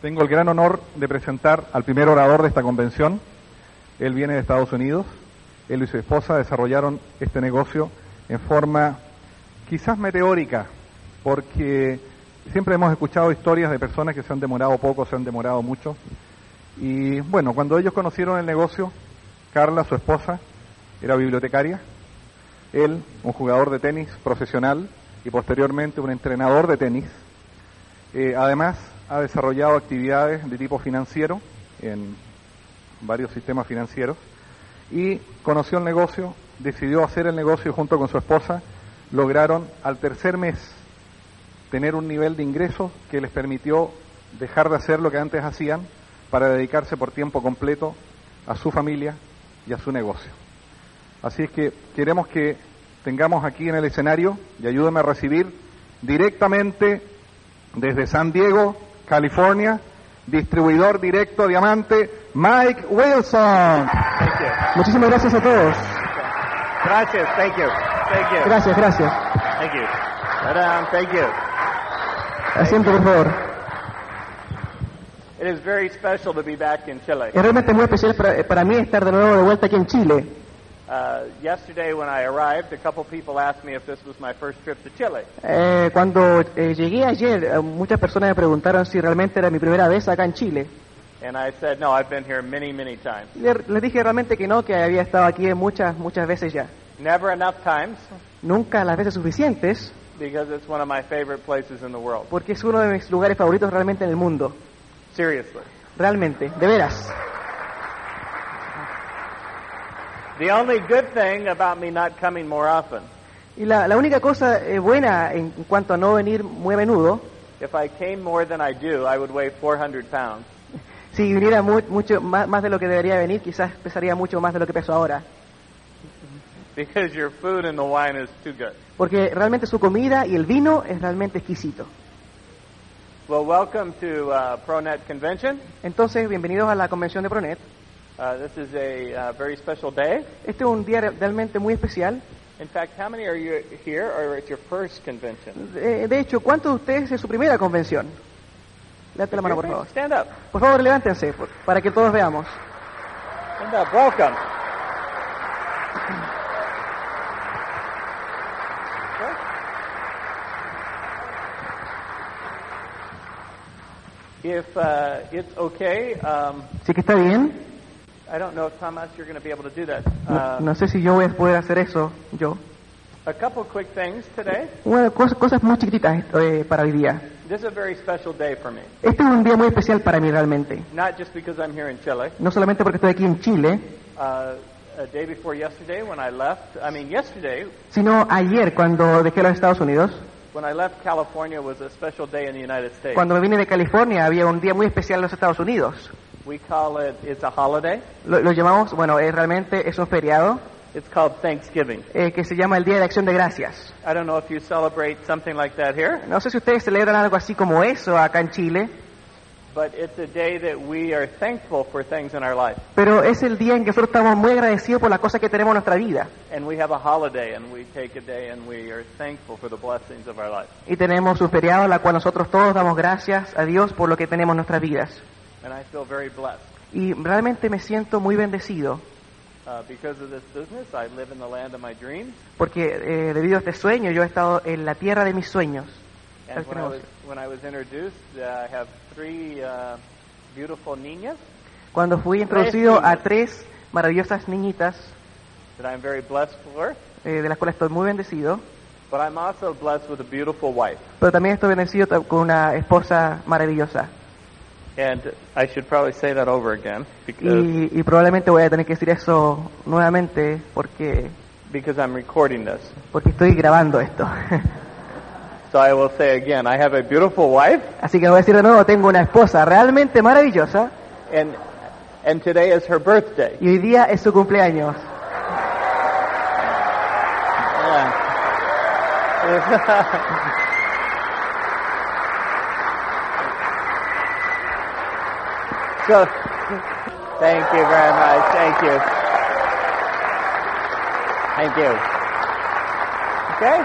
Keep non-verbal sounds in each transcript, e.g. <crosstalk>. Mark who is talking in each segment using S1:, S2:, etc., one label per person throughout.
S1: Tengo el gran honor de presentar al primer orador de esta convención. Él viene de Estados Unidos. Él y su esposa desarrollaron este negocio en forma quizás meteórica, porque siempre hemos escuchado historias de personas que se han demorado poco, se han demorado mucho. Y bueno, cuando ellos conocieron el negocio, Carla, su esposa, era bibliotecaria. Él, un jugador de tenis profesional y posteriormente un entrenador de tenis. Eh, además, ha desarrollado actividades de tipo financiero en varios sistemas financieros y conoció el negocio, decidió hacer el negocio junto con su esposa, lograron al tercer mes tener un nivel de ingresos que les permitió dejar de hacer lo que antes hacían para dedicarse por tiempo completo a su familia y a su negocio. Así es que queremos que tengamos aquí en el escenario y ayúdenme a recibir directamente desde San Diego, California, distribuidor directo diamante, Mike Wilson.
S2: Muchísimas gracias a todos.
S3: Gracias, thank you, thank you.
S2: Gracias, gracias.
S3: Thank you. Down, thank you.
S2: Asiento, por favor.
S3: It is very special to be back in Chile.
S2: Es realmente muy especial para, para mí estar de nuevo de vuelta aquí en Chile. Cuando llegué ayer, eh, muchas personas me preguntaron si realmente era mi primera vez acá en Chile.
S3: And I said, no, I've been here many, many times.
S2: Le- dije realmente que no, que había estado aquí muchas, muchas veces ya.
S3: Never enough times
S2: Nunca las veces suficientes,
S3: because it's one of my favorite places in the world.
S2: porque es uno de mis lugares favoritos realmente en el mundo.
S3: Seriously.
S2: Realmente, de veras.
S3: The only good thing about me not coming more often,
S2: Y la, la única cosa eh, buena en cuanto a no venir muy a menudo,
S3: if I came more than I do, I would weigh 400 pounds. <laughs>
S2: si viniera mu- mucho más, más de lo que debería venir, quizás pesaría mucho más de lo que peso ahora.
S3: Because your food and the wine is too good.
S2: Porque realmente su comida y el vino es realmente exquisito.
S3: Well, welcome to uh, ProNet Convention.
S2: Entonces, bienvenidos a la convención de Pronet.
S3: Uh, this is a uh, very special day.
S2: Este es un día re- realmente muy especial.
S3: In fact, how many are you here or it's your first convention?
S2: De, de hecho, ¿cuántos de ustedes es su primera convención? Levante la mano, por favor.
S3: Stand up.
S2: Por favor, levántense, por- para que todos veamos.
S3: Stand up. Welcome. If uh, it's okay, um,
S2: ¿Sí que está bien? No, no sé si yo voy a poder hacer eso, yo.
S3: a couple quick things today.
S2: Cosa- cosas muy chiquititas eh, para hoy día.
S3: This is a very special day for me.
S2: Este es un día muy especial para mí realmente.
S3: Not just because I'm here in Chile.
S2: No solamente porque estoy aquí en Chile,
S3: Uh, a day before yesterday, when I left, I mean yesterday,
S2: sino ayer cuando dejé los Estados Unidos,
S3: when I left California, was a special day in the United States.
S2: cuando me vine de California había un día muy especial en los Estados Unidos.
S3: We call it, it's a holiday.
S2: Lo, lo llamamos, bueno, es realmente es un feriado
S3: It's called Thanksgiving.
S2: eh, que se llama el Día de Acción de Gracias.
S3: I don't know if you celebrate something like that here,
S2: No sé si ustedes celebran algo así como eso acá en Chile,
S3: but it's a day that we are thankful for things in our life.
S2: pero es el día en que nosotros estamos muy agradecidos por las cosas que tenemos en nuestra vida.
S3: And we have a holiday and we take a day and we are thankful for the blessings of our life.
S2: Y tenemos un feriado en la cual nosotros todos damos gracias a Dios por lo que tenemos en nuestras vidas.
S3: And I feel very blessed.
S2: Y realmente me siento muy bendecido
S3: Uh, because of this business, I live in the land of my dreams.
S2: porque eh, debido a este sueño yo he estado en la tierra de mis sueños.
S3: And when I was, when I was introduced, uh, I have three uh, beautiful niñas
S2: Cuando fui introducido a tres maravillosas niñitas,
S3: that I'm very blessed for.
S2: eh, de las cuales estoy muy bendecido,
S3: But I'm also blessed with a beautiful wife.
S2: pero también estoy bendecido con una esposa maravillosa.
S3: And I should probably say that over again because,
S2: Y, y probablemente voy a tener que decir eso nuevamente porque,
S3: because I'm recording this.
S2: porque estoy grabando esto.
S3: So I will say again, I have a beautiful wife,
S2: Así que voy a decir de nuevo, tengo una esposa realmente maravillosa
S3: and and today is her birthday.
S2: y hoy día es su cumpleaños.
S3: Yeah. <laughs> <laughs> so, thank you very much. Thank you. Thank you. Okay.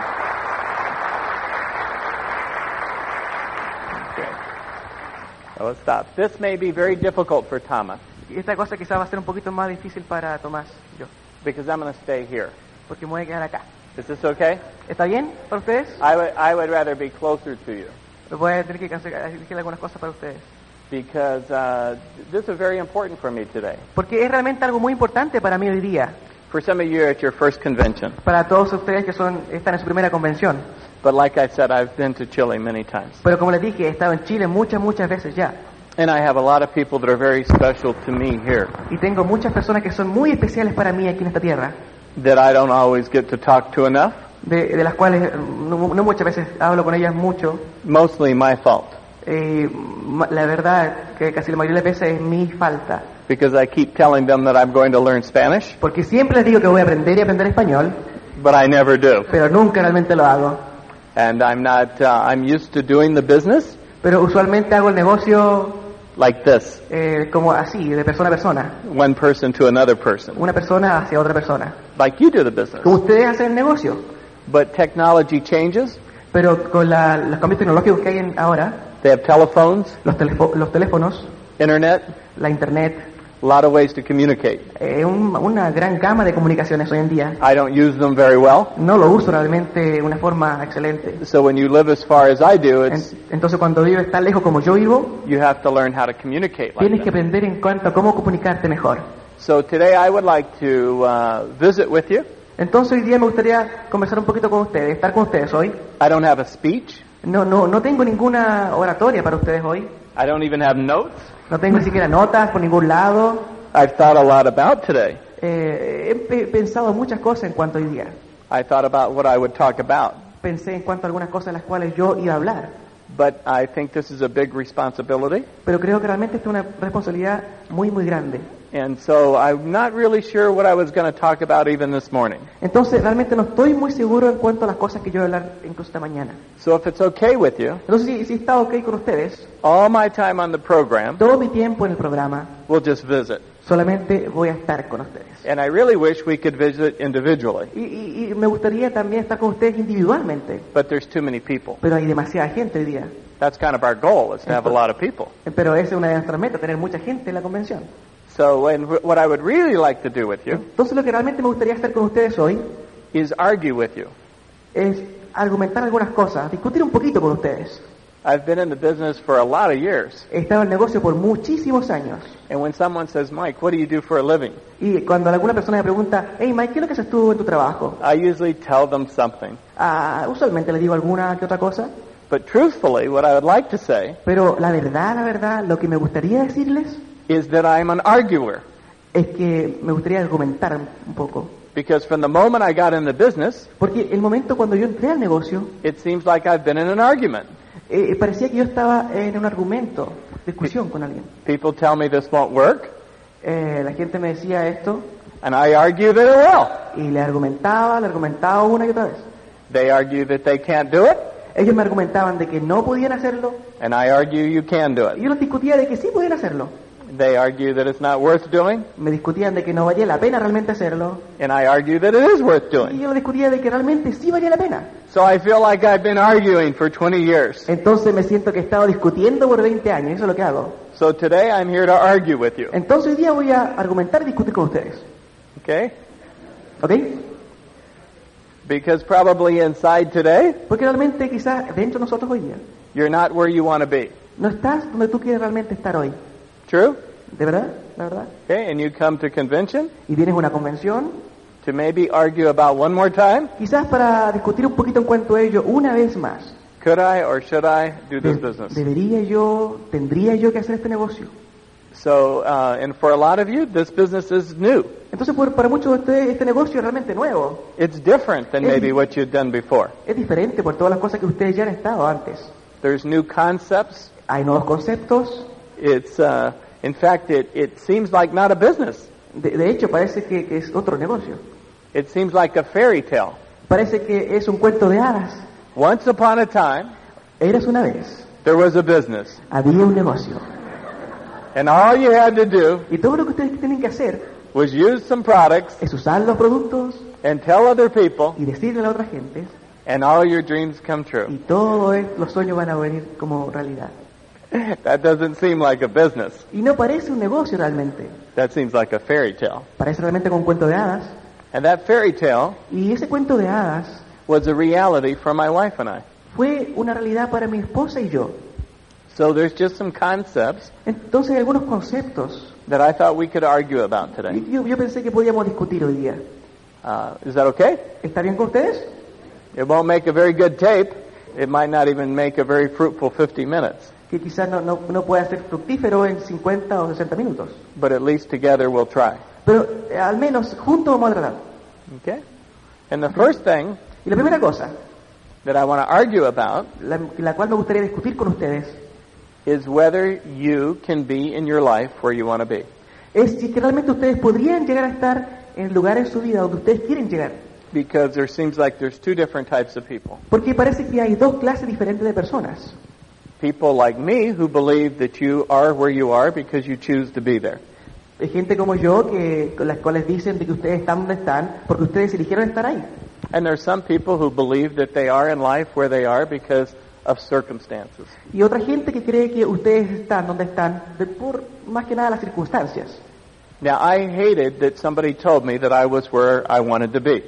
S3: Okay. Let's stop. This may be very difficult for Thomas
S2: esta cosa quizás va a ser un poquito más difícil para Tomás, yo,
S3: because I'm going to stay here.
S2: porque me voy a quedar acá.
S3: Is this okay?
S2: ¿Está bien para ustedes?
S3: I would I would rather be closer to you.
S2: Voy a tener que cancelar- algunas cosas para ustedes.
S3: Because uh, this is very important for me today.
S2: Porque es realmente algo muy importante para mí hoy día,
S3: For some of you at your first convention,
S2: para todos ustedes que son están en su primera convención.
S3: but like I said, I've been to Chile many times,
S2: Pero como les dije, he estado en Chile muchas, muchas veces ya.
S3: and I have a lot of people that are very special to me here
S2: Y tengo muchas personas que son muy especiales para mí aquí en esta tierra,
S3: that I don't always get to talk to enough.
S2: de, de las cuales eh, no, no muchas veces hablo con ellas mucho.
S3: Mostly my fault
S2: Eh, la verdad que casi la mayoría de las veces es mi falta.
S3: because I keep telling them that I'm going to learn Spanish,
S2: Porque siempre les digo que voy a aprender y aprender español,
S3: but I never do.
S2: pero nunca realmente lo hago.
S3: And I'm not. Uh, I'm used to doing the business
S2: Pero usualmente hago el negocio
S3: like this,
S2: eh, como así, de persona a persona.
S3: one person to another person,
S2: Una persona hacia otra persona.
S3: like you do the business.
S2: Como ustedes hacen el negocio.
S3: But technology changes.
S2: Pero con la- los cambios tecnológicos que hay en- ahora,
S3: They have telephones,
S2: los, telefo- los teléfonos,
S3: internet,
S2: la internet,
S3: a lot of ways to communicate.
S2: eh, un- una gran gama de comunicaciones hoy en día.
S3: I don't use them very well.
S2: No lo uso realmente de una forma excelente.
S3: So when you live as far as I do,
S2: En-
S3: it's
S2: entonces cuando vives tan lejos como yo vivo,
S3: you have to learn how to communicate like
S2: tienes que
S3: that.
S2: aprender en cuanto a cómo comunicarte mejor.
S3: So today I would like to uh, visit with you.
S2: Entonces hoy día me gustaría conversar un poquito con ustedes, estar con ustedes hoy.
S3: I don't have a speech.
S2: No, no, no tengo ninguna oratoria para ustedes hoy.
S3: I don't even have notes.
S2: No tengo ni siquiera notas por ningún lado.
S3: I've thought a lot about today.
S2: Eh, he pe- pensado muchas cosas en cuanto a hoy día.
S3: I thought about what I would talk about.
S2: Pensé en cuanto a algunas cosas de las cuales yo iba a hablar.
S3: But I think this is a big responsibility.
S2: Pero creo que realmente es una responsabilidad muy, muy grande.
S3: And so I'm not really sure what I was going to talk about even this morning.
S2: Entonces realmente no estoy muy seguro en cuanto a las cosas que yo voy a hablar incluso esta mañana.
S3: So if it's okay with you,
S2: Entonces si, si está ok con ustedes,
S3: all my time on the program,
S2: todo mi tiempo en el programa
S3: we'll just visit.
S2: solamente voy a estar con ustedes.
S3: And I really wish we could visit individually,
S2: Y, y- y me gustaría también estar con ustedes individualmente,
S3: but there's too many people.
S2: pero hay demasiada gente hoy día.
S3: That's kind of our goal, is to have a lot of people.
S2: Pero esa es una de nuestras metas, tener mucha gente en la convención.
S3: So and wh- what I would really like to do with you
S2: Entonces lo que realmente me gustaría hacer con ustedes hoy
S3: is argue with you.
S2: es argumentar algunas cosas, discutir un poquito con ustedes.
S3: I've been in the business for a lot of years,
S2: He estado en el negocio por muchísimos años.
S3: and when someone says, "Mike, what do you do for a living?"
S2: Y cuando alguna persona me pregunta, hey Mike, ¿qué es lo que haces tú en tu trabajo?
S3: I usually tell them something.
S2: Ah, usualmente le digo alguna que otra cosa,
S3: But truthfully, what I would like to say
S2: pero la verdad, la verdad, lo que me gustaría decirles
S3: is that I'm an arguer.
S2: es que me gustaría argumentar un poco.
S3: Because from the moment I got in the business,
S2: Porque el momento cuando yo entré al negocio,
S3: it seems like I've been in an argument.
S2: eh, parecía que yo estaba en un argumento, discusión con alguien.
S3: People tell me this won't work,
S2: Eh, la gente me decía esto
S3: and I argue that it will.
S2: y le argumentaba, le argumentaba una y otra vez.
S3: They argue that they can't do it,
S2: Ellos me argumentaban de que no podían hacerlo
S3: and I argue you can do
S2: y
S3: it.
S2: yo los discutía de que sí podían hacerlo.
S3: They argue that it's not worth doing,
S2: Me discutían de que no valía la pena realmente hacerlo
S3: and I argue that it is worth doing.
S2: y yo discutía de que realmente sí valía la pena.
S3: So I feel like I've been arguing for 20 years.
S2: Entonces me siento que he estado discutiendo por 20 años, eso es lo que hago.
S3: So today I'm here to argue with you.
S2: Entonces hoy día voy a argumentar y discutir con ustedes.
S3: Okay?
S2: Okay?
S3: Because probably inside today,
S2: Porque realmente quizás dentro de nosotros hoy día
S3: you're not where you want to be.
S2: no estás donde tú quieres realmente estar hoy.
S3: True?
S2: ¿De verdad? ¿La verdad?
S3: Okay, and you come to convention
S2: Y vienes a una convención,
S3: to maybe argue about one more time.
S2: quizás para discutir un poquito en cuanto a ello una vez más.
S3: Could I or should I do this
S2: De-
S3: business?
S2: ¿Debería yo, tendría yo que hacer este negocio?
S3: So, uh, and for a lot of you, this business is new.
S2: Entonces, por- para muchos de ustedes, este negocio es realmente nuevo.
S3: It's different than maybe what you'd done before.
S2: Es diferente por todas las cosas que ustedes ya han estado antes.
S3: There's new concepts.
S2: Hay nuevos conceptos.
S3: It's, uh, in fact, it, it seems like not a business.
S2: De, de hecho, parece que, que es otro negocio.
S3: It seems like a fairy tale.
S2: Parece que es un cuento de hadas.
S3: Once upon a time,
S2: Eras una vez.
S3: there was a business.
S2: Había un negocio.
S3: And all you had to do
S2: Y todo lo que ustedes tienen que hacer
S3: was use some products
S2: es usar los productos
S3: and tell other people,
S2: y decirle a la otra gente
S3: and all your dreams come true.
S2: y todos los sueños van a venir como realidad. <laughs>
S3: That doesn't seem like a business.
S2: Y no parece un negocio realmente.
S3: That seems like a fairy tale.
S2: Parece realmente como un cuento de hadas.
S3: And that fairy tale
S2: Y ese cuento de hadas
S3: was a reality for my wife and I.
S2: fue una realidad para mi esposa y yo.
S3: So there's just some concepts
S2: Entonces hay algunos conceptos
S3: that I thought we could argue about today.
S2: yo, yo pensé que podíamos discutir hoy día.
S3: Uh, is that okay?
S2: ¿Está bien con ustedes?
S3: It won't make a very good tape. It might not even make a very fruitful 50 minutes.
S2: Que quizás no, no, no pueda ser fructífero en 50 o 60 minutos.
S3: But at least together we'll try.
S2: Pero eh, al menos juntos vamos a tratar.
S3: Okay? And the first thing
S2: Y la primera cosa,
S3: that I want to argue about
S2: la, la cual me gustaría discutir con ustedes,
S3: is whether you can be in your life where you want to be.
S2: es si que realmente ustedes podrían llegar a estar en el lugar en su vida donde ustedes quieren llegar.
S3: Because there seems like there's two different types of people.
S2: Porque parece que hay dos clases diferentes de personas.
S3: People like me who believe that you are where you are because you choose to be there.
S2: Hay gente como yo que las cuales dicen de que ustedes están donde están porque ustedes eligieron estar ahí.
S3: And there's some people who believe that they are in life where they are because of circumstances.
S2: Y otra gente que cree que ustedes están donde están de- por más que nada las circunstancias.
S3: Now, I hated that somebody told me that I was where I wanted to be.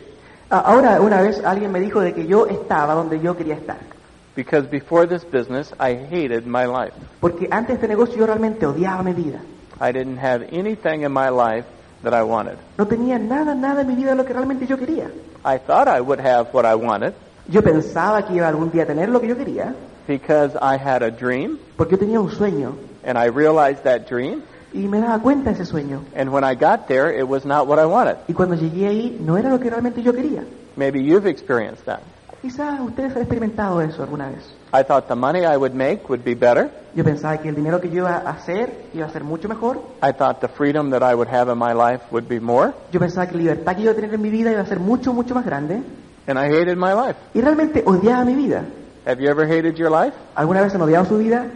S2: Ah, Ahora, una vez alguien me dijo de que yo estaba donde yo quería estar.
S3: Because before this business, I hated my life.
S2: Porque antes de este negocio yo realmente odiaba mi vida.
S3: I didn't have anything in my life that I wanted.
S2: No tenía nada, nada en mi vida de lo que realmente yo quería.
S3: I thought I would have what I wanted
S2: Yo pensaba que iba algún día a tener lo que yo quería,
S3: because I had a dream
S2: porque yo tenía un sueño
S3: and I realized that dream.
S2: y me daba cuenta de ese sueño.
S3: And when I got there, it was not what I wanted.
S2: Y cuando llegué ahí no era lo que realmente yo quería.
S3: Maybe you've experienced that.
S2: Quizás ustedes han experimentado eso alguna vez.
S3: I thought the money I would make would be better.
S2: Yo pensaba que el dinero que yo iba a hacer iba a ser mucho mejor.
S3: I thought the freedom that I would have in my life would be more.
S2: Yo pensaba que la libertad que yo iba a tener en mi vida iba a ser mucho, mucho más grande.
S3: And I hated my life.
S2: Y realmente odiaba mi vida.
S3: Have you ever hated your life?
S2: ¿Alguna vez han odiado su vida?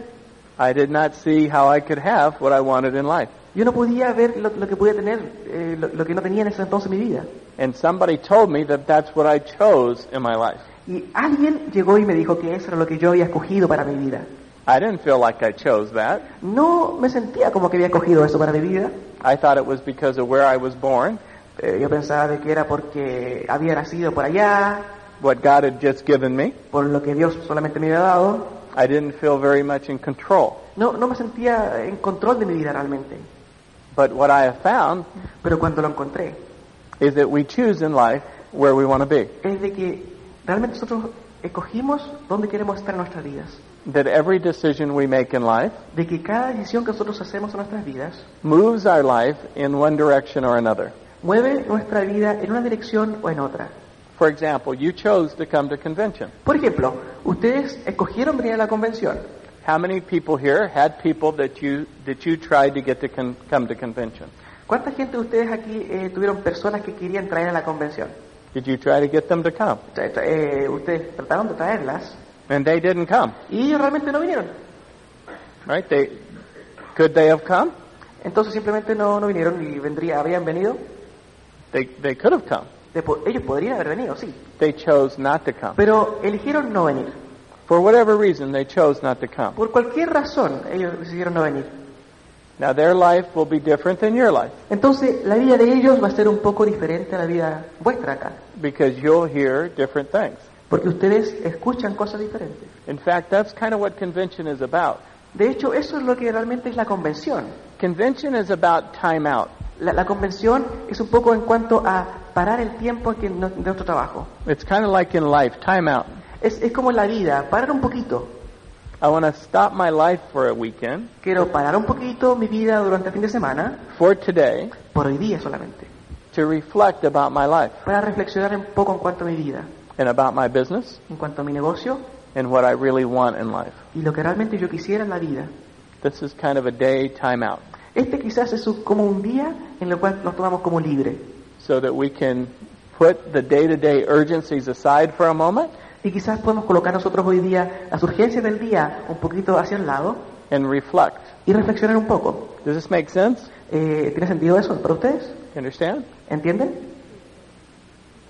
S3: I did not see how I could have what I wanted in life.
S2: Yo no podía ver lo, lo que podía tener, eh, lo, lo que no tenía en ese entonces en mi vida.
S3: And somebody told me that that's what I chose in my life.
S2: Y alguien llegó y me dijo que eso era lo que yo había escogido para mi vida.
S3: I didn't feel like I chose that.
S2: No me sentía como que había escogido eso para mi vida.
S3: I thought it was because of where I was born,
S2: Eh, yo pensaba de que era porque había nacido por allá,
S3: what God had just given me.
S2: por lo que Dios solamente me había dado.
S3: I didn't feel very much in control.
S2: No, no me sentía en control de mi vida realmente.
S3: But what I have found
S2: Pero cuando lo encontré,
S3: is that we choose in life where we want to be.
S2: es de que realmente nosotros escogimos dónde queremos estar en nuestras vidas.
S3: That every decision we make in life
S2: De que cada decisión que nosotros hacemos en nuestras vidas
S3: moves our life in one direction or another.
S2: mueve nuestra vida en una dirección o en otra.
S3: For example, you chose to come to convention.
S2: Por ejemplo, ustedes escogieron venir a la convención.
S3: How many people here had people that you that you tried to get to come to convention?
S2: ¿Cuánta gente de ustedes aquí eh, tuvieron personas que querían traer a la convención?
S3: Did you try to get them to come?
S2: Eh, ustedes trataron de traerlas
S3: And they didn't come,
S2: y ellos realmente no vinieron.
S3: right? They could they have come?
S2: Entonces simplemente no, no vinieron y vendría, habrían venido.
S3: They they could have come.
S2: De ellos podrían haber venido, sí.
S3: They chose not to come.
S2: Pero eligieron no venir.
S3: For whatever reason, they chose not to come.
S2: Por cualquier razón, ellos decidieron no venir.
S3: Now their life will be different than your life
S2: Entonces, la vida de ellos va a ser un poco diferente a la vida vuestra acá.
S3: because you'll hear different things.
S2: Porque ustedes escuchan cosas diferentes.
S3: In fact, that's kind of what convention is about.
S2: De hecho, eso es lo que realmente es la convención.
S3: Convention is about time out.
S2: La, la convención es un poco en cuanto a parar el tiempo que no- de nuestro trabajo.
S3: It's kind of like in life, time out.
S2: Es, es como en la vida, parar un poquito.
S3: I want to stop my life for a weekend,
S2: Quiero parar un poquito mi vida durante el fin de semana,
S3: for today,
S2: por hoy día solamente,
S3: to reflect about my life
S2: para reflexionar un poco en cuanto a mi vida,
S3: and about my business
S2: en cuanto a mi negocio
S3: and what I really want in life.
S2: y lo que realmente yo quisiera en la vida.
S3: This is kind of a day time out
S2: Este quizás es como un día en el cual nos tomamos como libre
S3: so that we can put the day-to-day urgencies aside for a moment
S2: y quizás podemos colocar nosotros hoy día las urgencias del día un poquito hacia el lado
S3: and reflect.
S2: y reflexionar un poco.
S3: Does this make sense?
S2: Eh, ¿Tiene sentido eso para ustedes?
S3: You understand?
S2: ¿Entienden?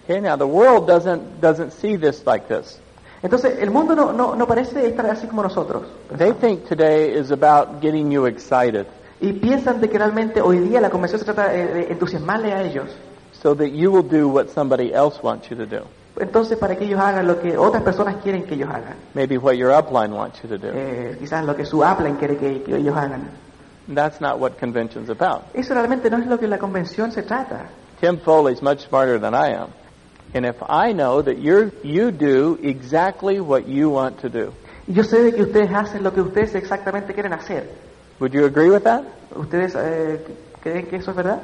S3: Okay, now the world doesn't doesn't see this like this.
S2: Entonces, el mundo no, no, no parece estar así como nosotros.
S3: They think today is about getting you excited
S2: Y piensan de que realmente hoy día la convención se trata de entusiasmarle a ellos.
S3: so that you will do what somebody else wants you to do.
S2: Entonces, para que ellos hagan lo que otras personas quieren que ellos hagan.
S3: Maybe what your upline wants you to do.
S2: Eh, quizás lo que su upline quiere que, que ellos hagan.
S3: That's not what convention's about.
S2: Eso realmente no es lo que la convención se trata.
S3: Tim Foley's much smarter than I am. And if I know that you're, you do exactly what you want to do,
S2: yo sé de que ustedes hacen lo que ustedes exactamente quieren hacer.
S3: would you agree with that?
S2: ¿Ustedes eh, creen que eso es verdad?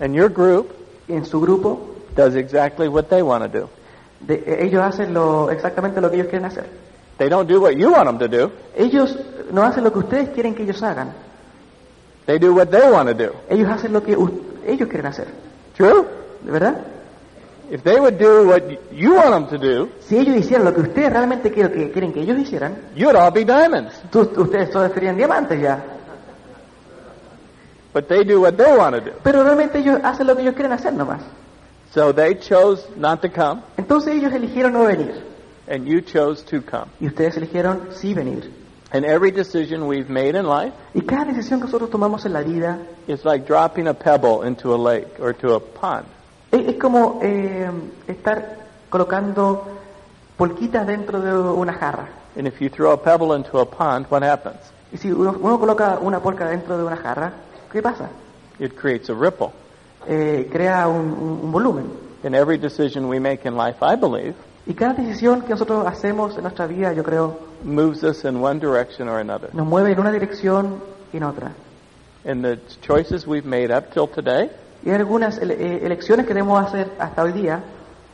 S3: And your group
S2: En su grupo,
S3: does exactly what they want to do.
S2: de- ellos hacen lo, exactamente lo que ellos quieren hacer.
S3: They don't do what you want them to do.
S2: Ellos no hacen lo que ustedes quieren que ellos hagan.
S3: They do what they want to do.
S2: Ellos hacen lo que u- ellos quieren hacer.
S3: True?
S2: ¿De verdad?
S3: If they would do what you want them to do,
S2: Si ellos hicieran lo que ustedes realmente quieren que, quieren que ellos hicieran,
S3: you'd all be diamonds.
S2: tú- ustedes todos serían diamantes ya.
S3: But they do what they want to do.
S2: Pero realmente ellos hacen lo que ellos quieren hacer nomás.
S3: So they chose not to come,
S2: Entonces ellos eligieron no venir.
S3: and you chose to come.
S2: Y ustedes eligieron sí venir.
S3: And every decision we've made in life
S2: Y cada decisión que nosotros tomamos en la vida
S3: is like dropping a pebble into a lake or to a pond.
S2: es, es como eh, estar colocando polquitas dentro de una jarra.
S3: And if you throw a pebble into a pond, what happens?
S2: Y si uno, uno coloca una polca dentro de una jarra, ¿qué pasa?
S3: It creates a ripple.
S2: Eh, crea un, volumen.
S3: In every decision we make in life, I believe,
S2: Y cada decisión que nosotros hacemos en nuestra vida, yo creo,
S3: moves us in one direction or another.
S2: nos mueve en una dirección y en otra.
S3: And the choices we've made up till today
S2: Y algunas ele- eh, elecciones que debemos hacer hasta hoy día,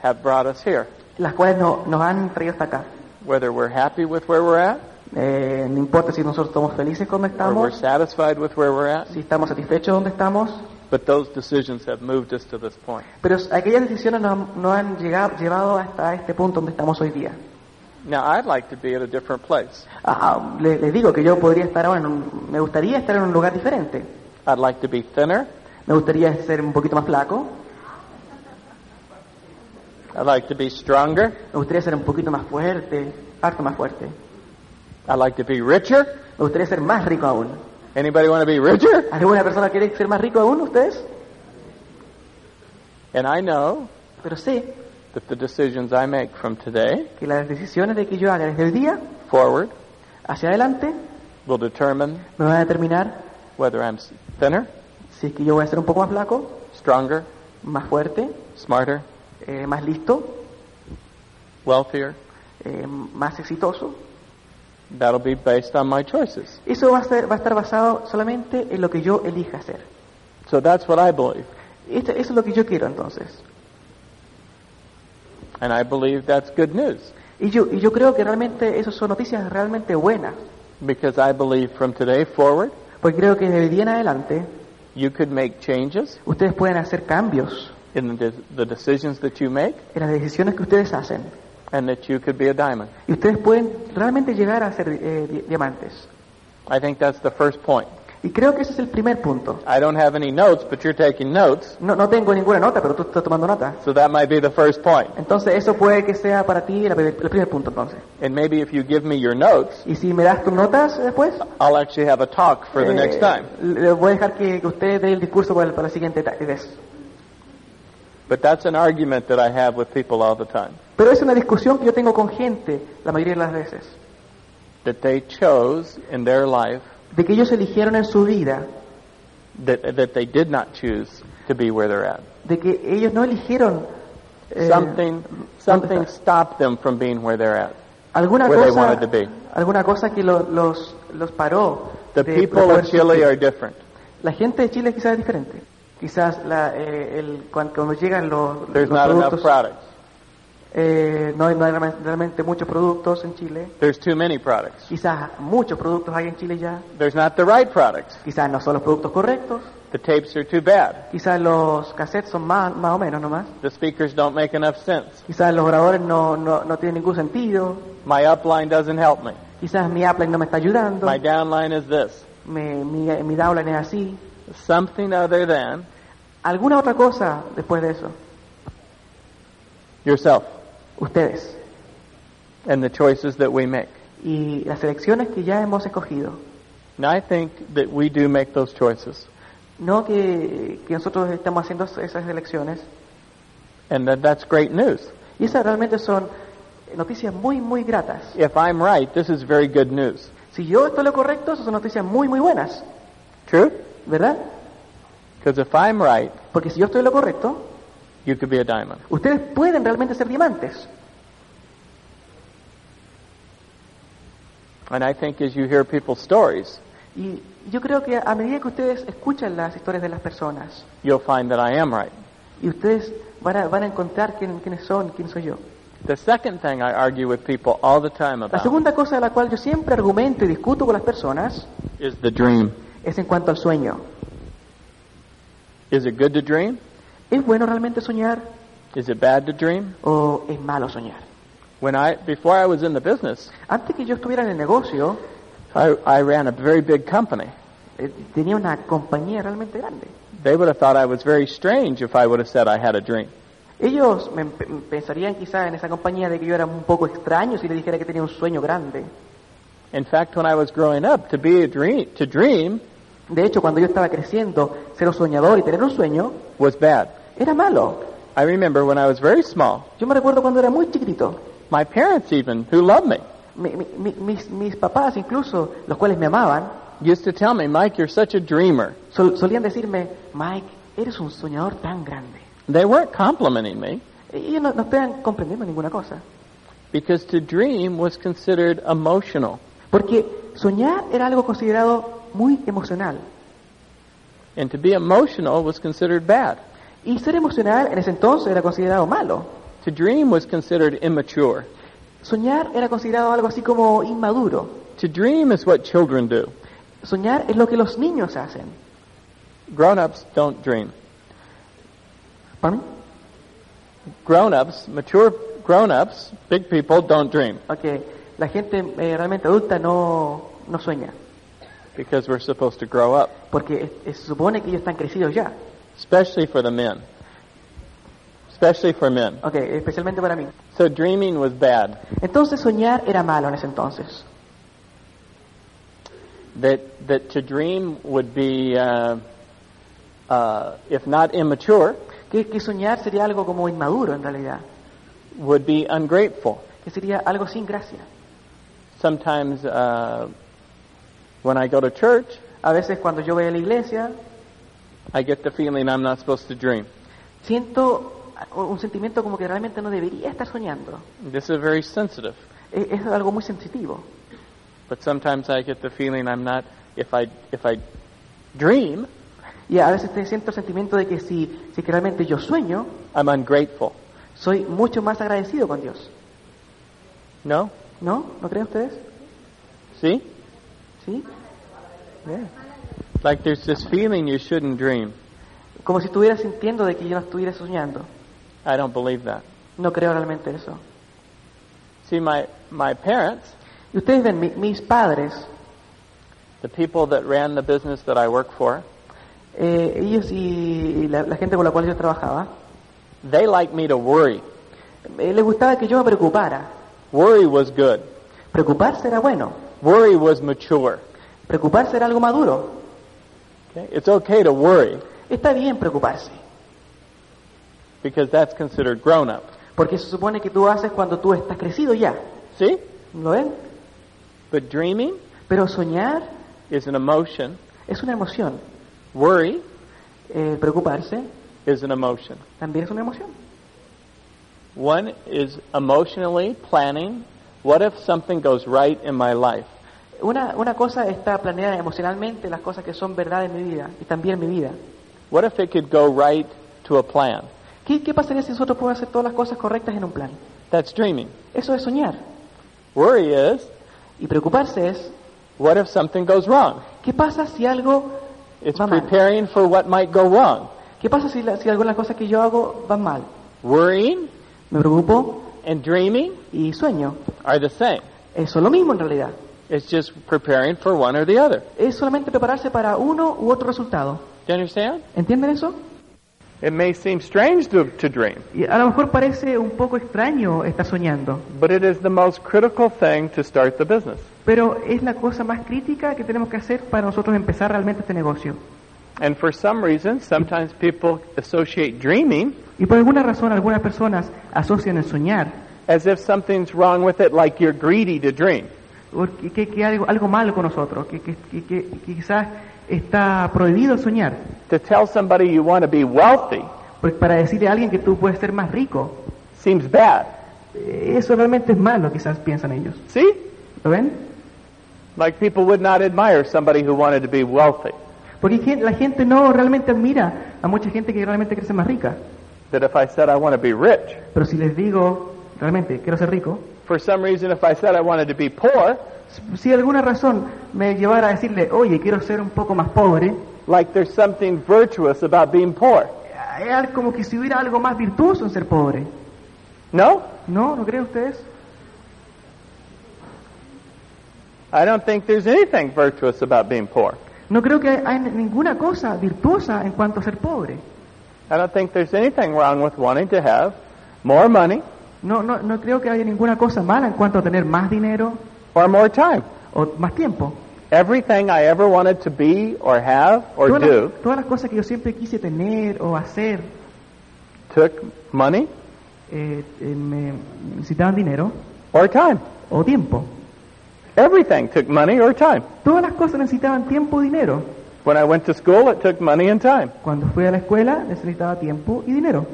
S3: have brought us here.
S2: las cuales no- nos han traído hasta acá.
S3: Whether we're happy with where we're at,
S2: Eh, no importa si nosotros estamos felices
S3: or we're
S2: estamos,
S3: satisfied with where we're at,
S2: si estamos satisfechos donde estamos,
S3: but those decisions have moved us to this point.
S2: pero aquellas decisiones nos, han- nos han llegado, llevado hasta este punto donde estamos hoy día.
S3: Now, I'd like to be at a different place.
S2: Ah, le- les digo que yo podría estar ahora en un, me gustaría estar en un lugar diferente.
S3: I'd like to be thinner.
S2: Me gustaría ser un poquito más flaco,
S3: I'd like to be stronger.
S2: me gustaría ser un poquito más fuerte, harto más fuerte.
S3: I'd like to be richer.
S2: Me gustaría ser más rico aún.
S3: Anybody want to be richer?
S2: ¿Alguna persona quiere ser más rico aún ustedes?
S3: And I know
S2: Pero sé
S3: that the decisions I make from today
S2: que las decisiones de que yo haga desde el día
S3: forward
S2: hacia adelante
S3: will determine
S2: me van a determinar
S3: whether I'm thinner,
S2: si es que yo voy a ser un poco más flaco,
S3: stronger,
S2: más fuerte,
S3: smarter,
S2: eh, más listo,
S3: wealthier.
S2: eh, más exitoso.
S3: That'll be based on my choices.
S2: Eso va a, ser, va a estar basado solamente en lo que yo elija hacer.
S3: So that's what I believe.
S2: Esto- eso es lo que yo quiero entonces.
S3: And I believe that's good news
S2: Y yo, y yo creo que realmente eso son noticias realmente buenas.
S3: because I believe from today forward,
S2: Porque creo que de día en adelante
S3: you could make changes
S2: ustedes pueden hacer cambios
S3: in the, the decisions that you make
S2: en las decisiones que ustedes hacen.
S3: And that you could be a diamond.
S2: Y ustedes pueden realmente llegar a ser eh, di- diamantes.
S3: I think that's the first point.
S2: Y creo que ese es el primer punto.
S3: I don't have any notes, but you're taking notes,
S2: No, no tengo ninguna nota, pero tú estás tomando nota.
S3: so that might be the first point.
S2: Entonces eso puede que sea para ti el, el primer punto entonces.
S3: And maybe if you give me your notes,
S2: Y si me das tus notas después,
S3: I'll actually have a talk for the
S2: eh,
S3: next time.
S2: le voy a dejar que, que usted dé el discurso para, el- para la siguiente ta- vez.
S3: But that's an argument that I have with people all the time.
S2: Pero es una discusión que yo tengo con gente la mayoría de las veces.
S3: That they chose in their life
S2: De que ellos eligieron en su vida,
S3: that, that they did not choose to be where they're at.
S2: de que ellos no eligieron... eh,
S3: something,
S2: ¿dónde
S3: something stopped them from being where they're at.
S2: alguna
S3: where they
S2: cosa,
S3: wanted to be.
S2: alguna cosa que lo- los, los paró.
S3: The
S2: de
S3: people of Chile are different.
S2: La gente de Chile quizás es diferente. Quizás la, eh, el, cuando, cuando llegan los,
S3: There's
S2: los
S3: not enough
S2: productos,
S3: products.
S2: eh, no hay, no hay realmente- muchos productos en Chile.
S3: There's too many products.
S2: Quizás muchos productos hay en Chile ya.
S3: There's not the right products.
S2: Quizás no son los productos correctos.
S3: The tapes are too bad.
S2: Quizás los cassettes son más, más o menos nomás.
S3: The speakers don't make enough sense.
S2: Quizás los grabadores no, no, no tienen ningún sentido.
S3: My upline doesn't help me.
S2: Quizás mi upline no me está ayudando.
S3: My downline is this.
S2: Me- mi, mi downline es así.
S3: Something other than
S2: ¿Alguna otra cosa después de eso?
S3: yourself
S2: Ustedes.
S3: and the choices that we make.
S2: Y las elecciones que ya hemos escogido.
S3: And I think that we do make those choices.
S2: No que, que nosotros estamos haciendo esas elecciones.
S3: And that that's great news.
S2: Y esas realmente son noticias muy, muy gratas.
S3: If I'm right, this is very good news.
S2: Si yo estoy lo correcto, esas son noticias muy, muy buenas.
S3: True?
S2: ¿Verdad?
S3: Because if I'm right,
S2: Porque si yo estoy en lo correcto,
S3: you could be a diamond.
S2: ustedes pueden realmente ser diamantes.
S3: And I think as you hear people's stories,
S2: Y yo creo que a medida que ustedes escuchan las historias de las personas,
S3: you'll find that I am right.
S2: y ustedes van a, van a encontrar quién- quiénes son, quién soy yo.
S3: The second thing I argue with people all the time
S2: La
S3: about
S2: segunda cosa de la cual yo siempre argumento y discuto con las personas
S3: is the dream.
S2: es en cuanto al sueño.
S3: Is it good to dream?
S2: ¿Es bueno realmente soñar
S3: Is it bad to dream?
S2: o es malo soñar?
S3: When I before I was in the business,
S2: Antes que yo estuviera en el negocio,
S3: I, I ran a very big company.
S2: eh, tenía una compañía realmente grande.
S3: They would have thought I was very strange if I would have said I had a dream.
S2: Ellos me, pensarían quizá en esa compañía de que yo era un poco extraño si le dijera que tenía un sueño grande.
S3: In fact, when I was growing up, to be a dream to dream
S2: De hecho, cuando yo estaba creciendo, ser un soñador y tener un sueño
S3: was bad.
S2: era malo.
S3: I remember when I was very small,
S2: Yo me recuerdo cuando era muy chiquitito.
S3: my parents even, who loved me,
S2: Mi- mi- mi- mis, mis papás incluso, los cuales me amaban,
S3: used to tell me, Mike, you're such a dreamer.
S2: sol- solían decirme, Mike, eres un soñador tan grande.
S3: They weren't complimenting me
S2: Y ellos no, no estaban comprendiendo ninguna cosa.
S3: because to dream was considered emotional.
S2: Porque soñar era algo considerado muy emocional.
S3: And to be emotional was considered bad.
S2: Y ser emocional en ese entonces era considerado malo.
S3: To dream was considered immature.
S2: Soñar era considerado algo así como inmaduro.
S3: To dream is what children do.
S2: Soñar es lo que los niños hacen.
S3: Grown-ups don't dream.
S2: ¿Para mí?
S3: Grown-ups, mature grown-ups, big people don't dream
S2: Ok, la gente eh, realmente adulta no, no sueña.
S3: Because we're supposed to grow up,
S2: Porque es- se supone que ellos están crecidos ya.
S3: especially for the men. Especially for men.
S2: Ok, especialmente para mí.
S3: So dreaming was bad.
S2: Entonces soñar era malo en ese entonces.
S3: That that to dream would be, uh, uh, if not immature,
S2: Que, que soñar sería algo como inmaduro en realidad.
S3: would be ungrateful.
S2: Que sería algo sin gracia.
S3: Sometimes uh, when I go to church,
S2: A veces cuando yo voy a la iglesia,
S3: I get the feeling I'm not supposed to dream.
S2: siento un sentimiento como que realmente no debería estar soñando.
S3: This is very sensitive.
S2: Es, es algo muy sensitivo.
S3: But sometimes I get the feeling I'm not. If I if I dream,
S2: Y a veces te siento el sentimiento de que si, si que realmente yo sueño,
S3: I'm ungrateful.
S2: soy mucho más agradecido con Dios.
S3: No?
S2: ¿No? ¿No creen ustedes?
S3: See?
S2: ¿Sí?
S3: Yeah. Like there's this feeling you shouldn't dream.
S2: Como si estuviera sintiendo de que yo no estuviera soñando.
S3: I don't believe that.
S2: No creo realmente eso.
S3: See, my my parents,
S2: Y ustedes ven, mi- mis padres,
S3: the people that ran the business that I work for,
S2: eh, ellos y, la, la gente con la cual yo trabajaba,
S3: they like me to worry.
S2: eh, les gustaba que yo me preocupara.
S3: Worry was good.
S2: Preocuparse era bueno.
S3: Worry was mature.
S2: Preocuparse era algo maduro.
S3: Okay? It's okay to worry
S2: Está bien preocuparse.
S3: because that's considered grown up.
S2: Porque se supone que tú haces cuando tú estás crecido ya.
S3: See?
S2: ¿Lo ven?
S3: But dreaming
S2: Pero soñar
S3: is an emotion.
S2: es una emoción.
S3: Worry
S2: Eh, preocuparse
S3: is an emotion.
S2: también es una emoción.
S3: One is emotionally planning What if something goes right in my life?
S2: Una, una cosa está planeada emocionalmente, las cosas que son verdad en mi vida y también en mi vida.
S3: What if it could go right to a plan?
S2: ¿Qué, qué pasaría si nosotros podemos hacer todas las cosas correctas en un plan?
S3: That's dreaming.
S2: Eso es soñar.
S3: Worry is,
S2: Y preocuparse es,
S3: what if something goes wrong?
S2: ¿qué pasa si algo
S3: It's
S2: va mal?
S3: preparing for what might go wrong.
S2: ¿Qué pasa si, la- si algunas cosas que yo hago van mal?
S3: Worrying
S2: Me preocupo
S3: and dreaming
S2: y sueño.
S3: are the same.
S2: Eso es lo mismo en realidad.
S3: It's just preparing for one or the other.
S2: Es solamente prepararse para uno u otro resultado.
S3: Do you understand?
S2: ¿Entienden eso?
S3: It may seem strange to, to dream,
S2: Y a lo mejor parece un poco extraño estar soñando,
S3: but it is the most critical thing to start the business.
S2: pero es la cosa más crítica que tenemos que hacer para nosotros empezar realmente este negocio.
S3: And for some reason, sometimes people associate dreaming
S2: Y por alguna razón algunas personas asocian el soñar
S3: as if something's wrong with it, like you're greedy to dream.
S2: Porque que, que algo, algo malo con nosotros, que, que, que- que quizás está prohibido soñar.
S3: To tell somebody you want to be wealthy
S2: Porque para decirle a alguien que tú puedes ser más rico,
S3: seems bad.
S2: eh, eso realmente es malo, quizás piensan ellos.
S3: See?
S2: ¿Lo ven?
S3: Like people would not admire somebody who wanted to be wealthy.
S2: Porque la gente no realmente admira a mucha gente que realmente quiere ser más rica.
S3: That if I said I want to be rich,
S2: Pero si les digo, realmente quiero ser rico,
S3: for some reason, if I said I wanted to be poor,
S2: si alguna razón me llevara a decirle, oye, quiero ser un poco más pobre,
S3: like there's something virtuous about being poor.
S2: es como que si hubiera algo más virtuoso en ser pobre.
S3: No?
S2: ¿No? ¿No creen ustedes?
S3: I don't think there's anything virtuous about being poor.
S2: No creo que hay ninguna cosa virtuosa en cuanto a ser pobre.
S3: I don't think there's anything wrong with wanting to have more money
S2: No, no, no creo que haya ninguna cosa mala en cuanto a tener más dinero
S3: or more time.
S2: o más tiempo.
S3: Everything I ever wanted to be or have or
S2: Todas
S3: do
S2: las, todas las cosas que yo siempre quise tener o hacer
S3: took money
S2: eh, eh, me necesitaban dinero
S3: or time.
S2: o tiempo.
S3: Everything took money or time.
S2: Todas las cosas necesitaban tiempo o dinero.
S3: When I went to school, it took money and time.
S2: Cuando fui a la escuela necesitaba tiempo y dinero.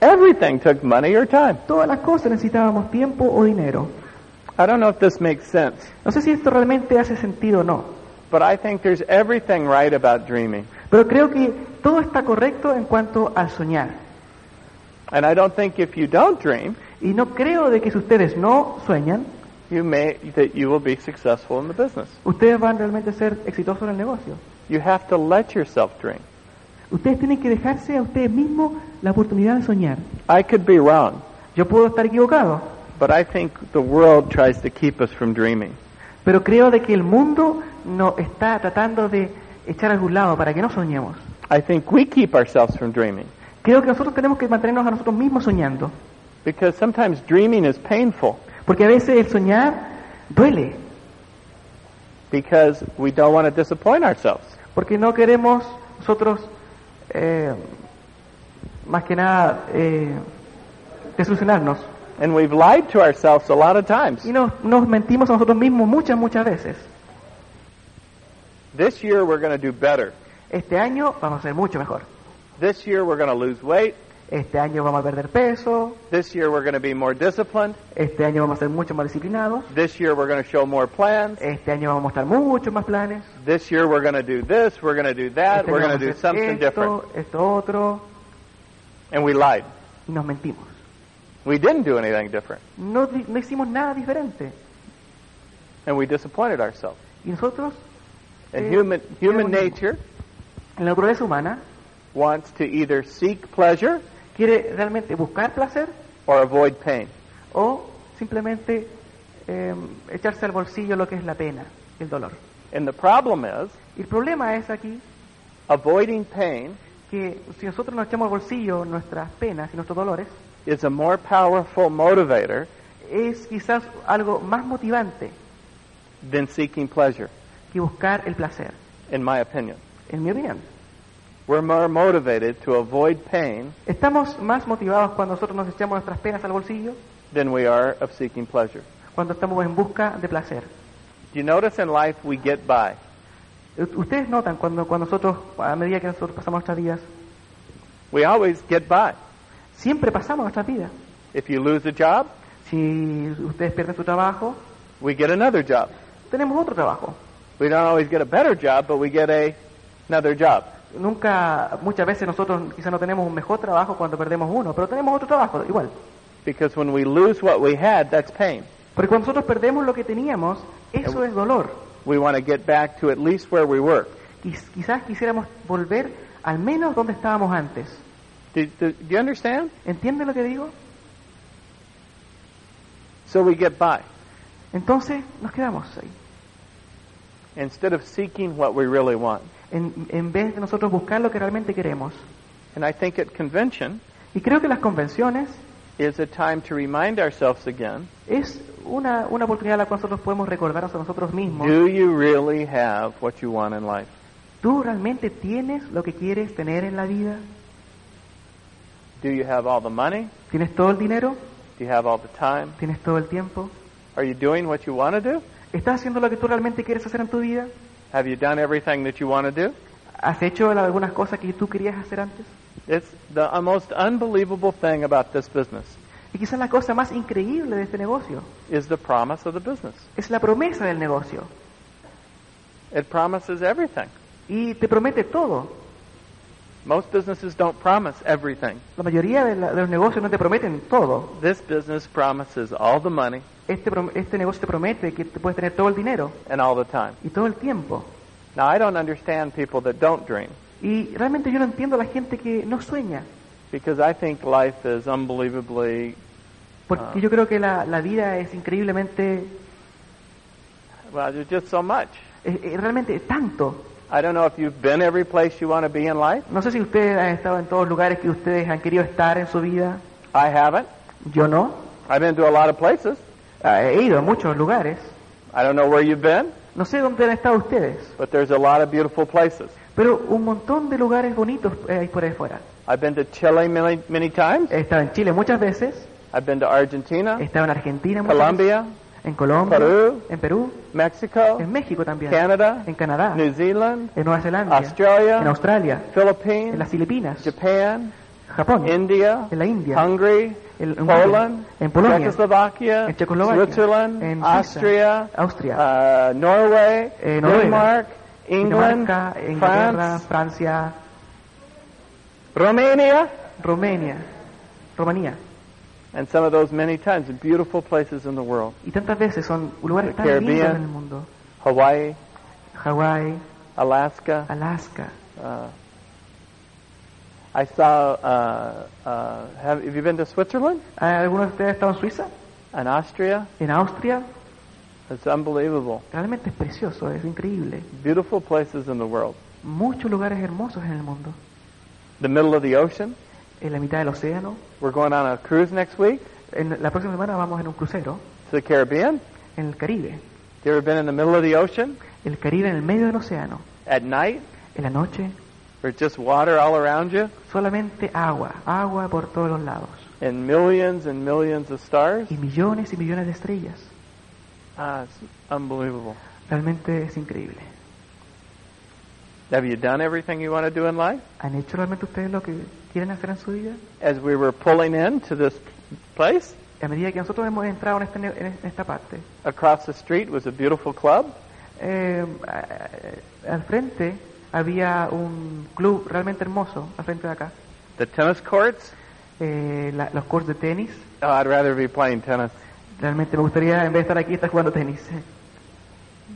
S3: Everything took money or time.
S2: Todas las cosas necesitábamos tiempo o dinero.
S3: I don't know if this makes sense,
S2: No sé si esto realmente hace sentido o no,
S3: but I think there's everything right about dreaming.
S2: pero creo que todo está correcto en cuanto al soñar.
S3: And I don't think if you don't dream,
S2: Y no creo de que si ustedes no sueñan,
S3: you may that you will be successful in the business.
S2: ustedes van realmente a ser exitosos en el negocio.
S3: You have to let yourself dream.
S2: Ustedes tienen que dejarse a ustedes mismos la oportunidad de soñar.
S3: I could be wrong,
S2: Yo puedo estar equivocado,
S3: but I think the world tries to keep us from dreaming.
S2: pero creo de que el mundo nos está tratando de echar a algún lado para que no soñemos.
S3: I think we keep ourselves from dreaming
S2: Creo que nosotros tenemos que mantenernos a nosotros mismos soñando,
S3: because sometimes dreaming is painful
S2: porque a veces el soñar duele,
S3: because we don't want to disappoint ourselves.
S2: porque no queremos nosotros, eh, más que nada, eh, desilusionarnos.
S3: And we've lied to ourselves a lot of times.
S2: Y nos, nos mentimos a nosotros mismos muchas, muchas veces.
S3: This year we're going to do better.
S2: Este año vamos a ser mucho mejor.
S3: This year we're going to lose weight.
S2: Este año vamos a perder peso.
S3: This year we're going to be more disciplined.
S2: Este año vamos a ser mucho más disciplinados.
S3: This year we're going to show more plans.
S2: Este año vamos a mostrar muchos más planes.
S3: This year we're going to do this, we're going to do that,
S2: Este
S3: we're going to do something different.
S2: esto, esto otro.
S3: And we lied.
S2: Nos mentimos.
S3: We didn't do anything different.
S2: No, no hicimos nada diferente.
S3: And we disappointed ourselves.
S2: Y nosotros,
S3: And
S2: Eh,
S3: human, human nature
S2: en la naturaleza humana,
S3: wants to either seek pleasure
S2: quiere realmente buscar placer
S3: or avoid pain.
S2: o simplemente eh, echarse al bolsillo lo que es la pena, el dolor.
S3: And the problem is,
S2: el problema es aquí
S3: avoiding pain
S2: que si nosotros nos echamos al bolsillo nuestras penas y nuestros dolores,
S3: is a more powerful motivator
S2: es quizás algo más motivante
S3: than seeking pleasure,
S2: que buscar el placer,
S3: in my opinion.
S2: en mi opinión.
S3: We're more motivated to avoid pain
S2: Estamos más motivados cuando nosotros nos echamos nuestras penas al bolsillo,
S3: than we are of seeking pleasure.
S2: cuando estamos en busca de placer.
S3: Do you notice in life we get by?
S2: U- Ustedes notan cuando, cuando nosotros, a medida que nosotros pasamos nuestras vidas,
S3: We always get by.
S2: siempre pasamos nuestras vidas.
S3: If you lose a job,
S2: Si ustedes pierden su trabajo,
S3: we get another job.
S2: tenemos otro trabajo.
S3: We don't always get a better job, but we get a, another job.
S2: Nunca, muchas veces nosotros quizá no tenemos un mejor trabajo cuando perdemos uno, pero tenemos otro trabajo igual.
S3: Because when we lose what we had, that's pain.
S2: Porque cuando nosotros perdemos lo que teníamos, eso es dolor.
S3: We want to get back to at least where we were.
S2: Quiz- Quizás quisiéramos volver al menos donde estábamos antes.
S3: Do, do, do you understand?
S2: ¿Entienden lo que digo?
S3: So we get by.
S2: Entonces nos quedamos ahí.
S3: Instead of seeking what we really want.
S2: En, en vez de nosotros buscar lo que realmente queremos.
S3: And I think at convention
S2: Y creo que las convenciones
S3: is a time to remind ourselves again,
S2: es una, una oportunidad en la cual nosotros podemos recordarnos a nosotros mismos.
S3: do you really have what you want in life?
S2: ¿Tú realmente tienes lo que quieres tener en la vida?
S3: Do you have all the money?
S2: ¿Tienes todo el dinero?
S3: Do you have all the time?
S2: ¿Tienes todo el tiempo?
S3: Are you doing what you want to do?
S2: ¿Estás haciendo lo que tú realmente quieres hacer en tu vida?
S3: Have you done everything that you want to do?
S2: ¿Has hecho algunas cosas que tú querías hacer antes?
S3: It's the uh, most unbelievable thing about this business
S2: Y quizás la cosa más increíble de este negocio
S3: is the promise of the business.
S2: es la promesa del negocio.
S3: It promises everything.
S2: Y te promete todo.
S3: Most businesses don't promise everything.
S2: La mayoría de, la- de los negocios no te prometen todo.
S3: This business promises all the money
S2: Este, este negocio te promete que te puedes tener todo el dinero
S3: and all the time.
S2: y todo el tiempo.
S3: Now, I don't understand people that don't dream
S2: Y realmente yo no entiendo a la gente que no sueña.
S3: because I think life is unbelievably,
S2: Porque
S3: Ah.
S2: yo creo que la, la vida es increíblemente,
S3: well, there's just so much.
S2: es- es realmente tanto.
S3: I don't know if you've been every place you want to be in life.
S2: No sé si ustedes han estado en todos los lugares que ustedes han querido estar en su vida.
S3: I haven't.
S2: Yo no.
S3: I've been to a lot of places.
S2: Ah, He ido a muchos lugares.
S3: I don't know where you've been,
S2: No sé dónde han estado ustedes.
S3: but there's a lot of beautiful places.
S2: Pero un montón de lugares bonitos eh, hay por ahí fuera.
S3: I've been to Chile many, many times.
S2: He estado en Chile muchas veces.
S3: I've been to Argentina,
S2: He estado en Argentina muchas
S3: Colombia,
S2: veces. En Colombia.
S3: Perú.
S2: En Perú.
S3: Mexico,
S2: En México también.
S3: Canada,
S2: En Canadá.
S3: New Zealand,
S2: En Nueva Zelanda.
S3: Australia,
S2: En Australia. En
S3: Philippines,
S2: las Filipinas.
S3: Japan,
S2: Japón.
S3: India,
S2: En la India.
S3: Hungary,
S2: en en
S3: Poland,
S2: En Polonia.
S3: Czechoslovaquia,
S2: En Checoslovaquia.
S3: Switzerland,
S2: En Suiza.
S3: Austria,
S2: Austria.
S3: uh, Norway,
S2: Eh, Noruega,
S3: Denmark, England,
S2: Dinamarca, Inglaterra,
S3: France,
S2: Francia,
S3: Romania,
S2: Romania, Rumanía.
S3: and some of those many times in beautiful places in the world.
S2: Y tantas veces son lugares
S3: The
S2: tan lindos
S3: Caribbean.
S2: en el mundo.
S3: Hawaii,
S2: Hawái,
S3: Alaska.
S2: Alaska.
S3: Uh, I saw. Uh, uh, have, have you been to Switzerland
S2: ¿Alguno de ustedes ha estado en Suiza?
S3: and Austria?
S2: ¿En Austria?
S3: It's unbelievable.
S2: Realmente es precioso, es increíble.
S3: Beautiful places in the world.
S2: Muchos lugares hermosos en el mundo.
S3: The middle of the ocean.
S2: En la mitad del océano.
S3: We're going on a cruise next week
S2: En la próxima semana vamos en un crucero
S3: to the Caribbean.
S2: en el Caribe.
S3: You ever been in the middle of the ocean
S2: El Caribe en el medio del océano.
S3: at night?
S2: En la noche,
S3: There's just water all around you
S2: solamente agua. Agua por todos los lados.
S3: and millions and millions of stars.
S2: Y millones y millones de estrellas.
S3: Ah, it's unbelievable.
S2: Realmente es increíble.
S3: Have you done everything you want to do in life?
S2: ¿Han hecho realmente ustedes lo que quieren hacer en su vida?
S3: As we were pulling into this place,
S2: A medida que nosotros hemos entrado en, este en esta parte,
S3: across the street was a beautiful club.
S2: eh, al frente había un club realmente hermoso, al frente de acá.
S3: The tennis courts.
S2: Eh, la- los courts de tenis.
S3: Oh, I'd rather be playing tennis.
S2: Realmente me gustaría, en vez de estar aquí, estar jugando tenis.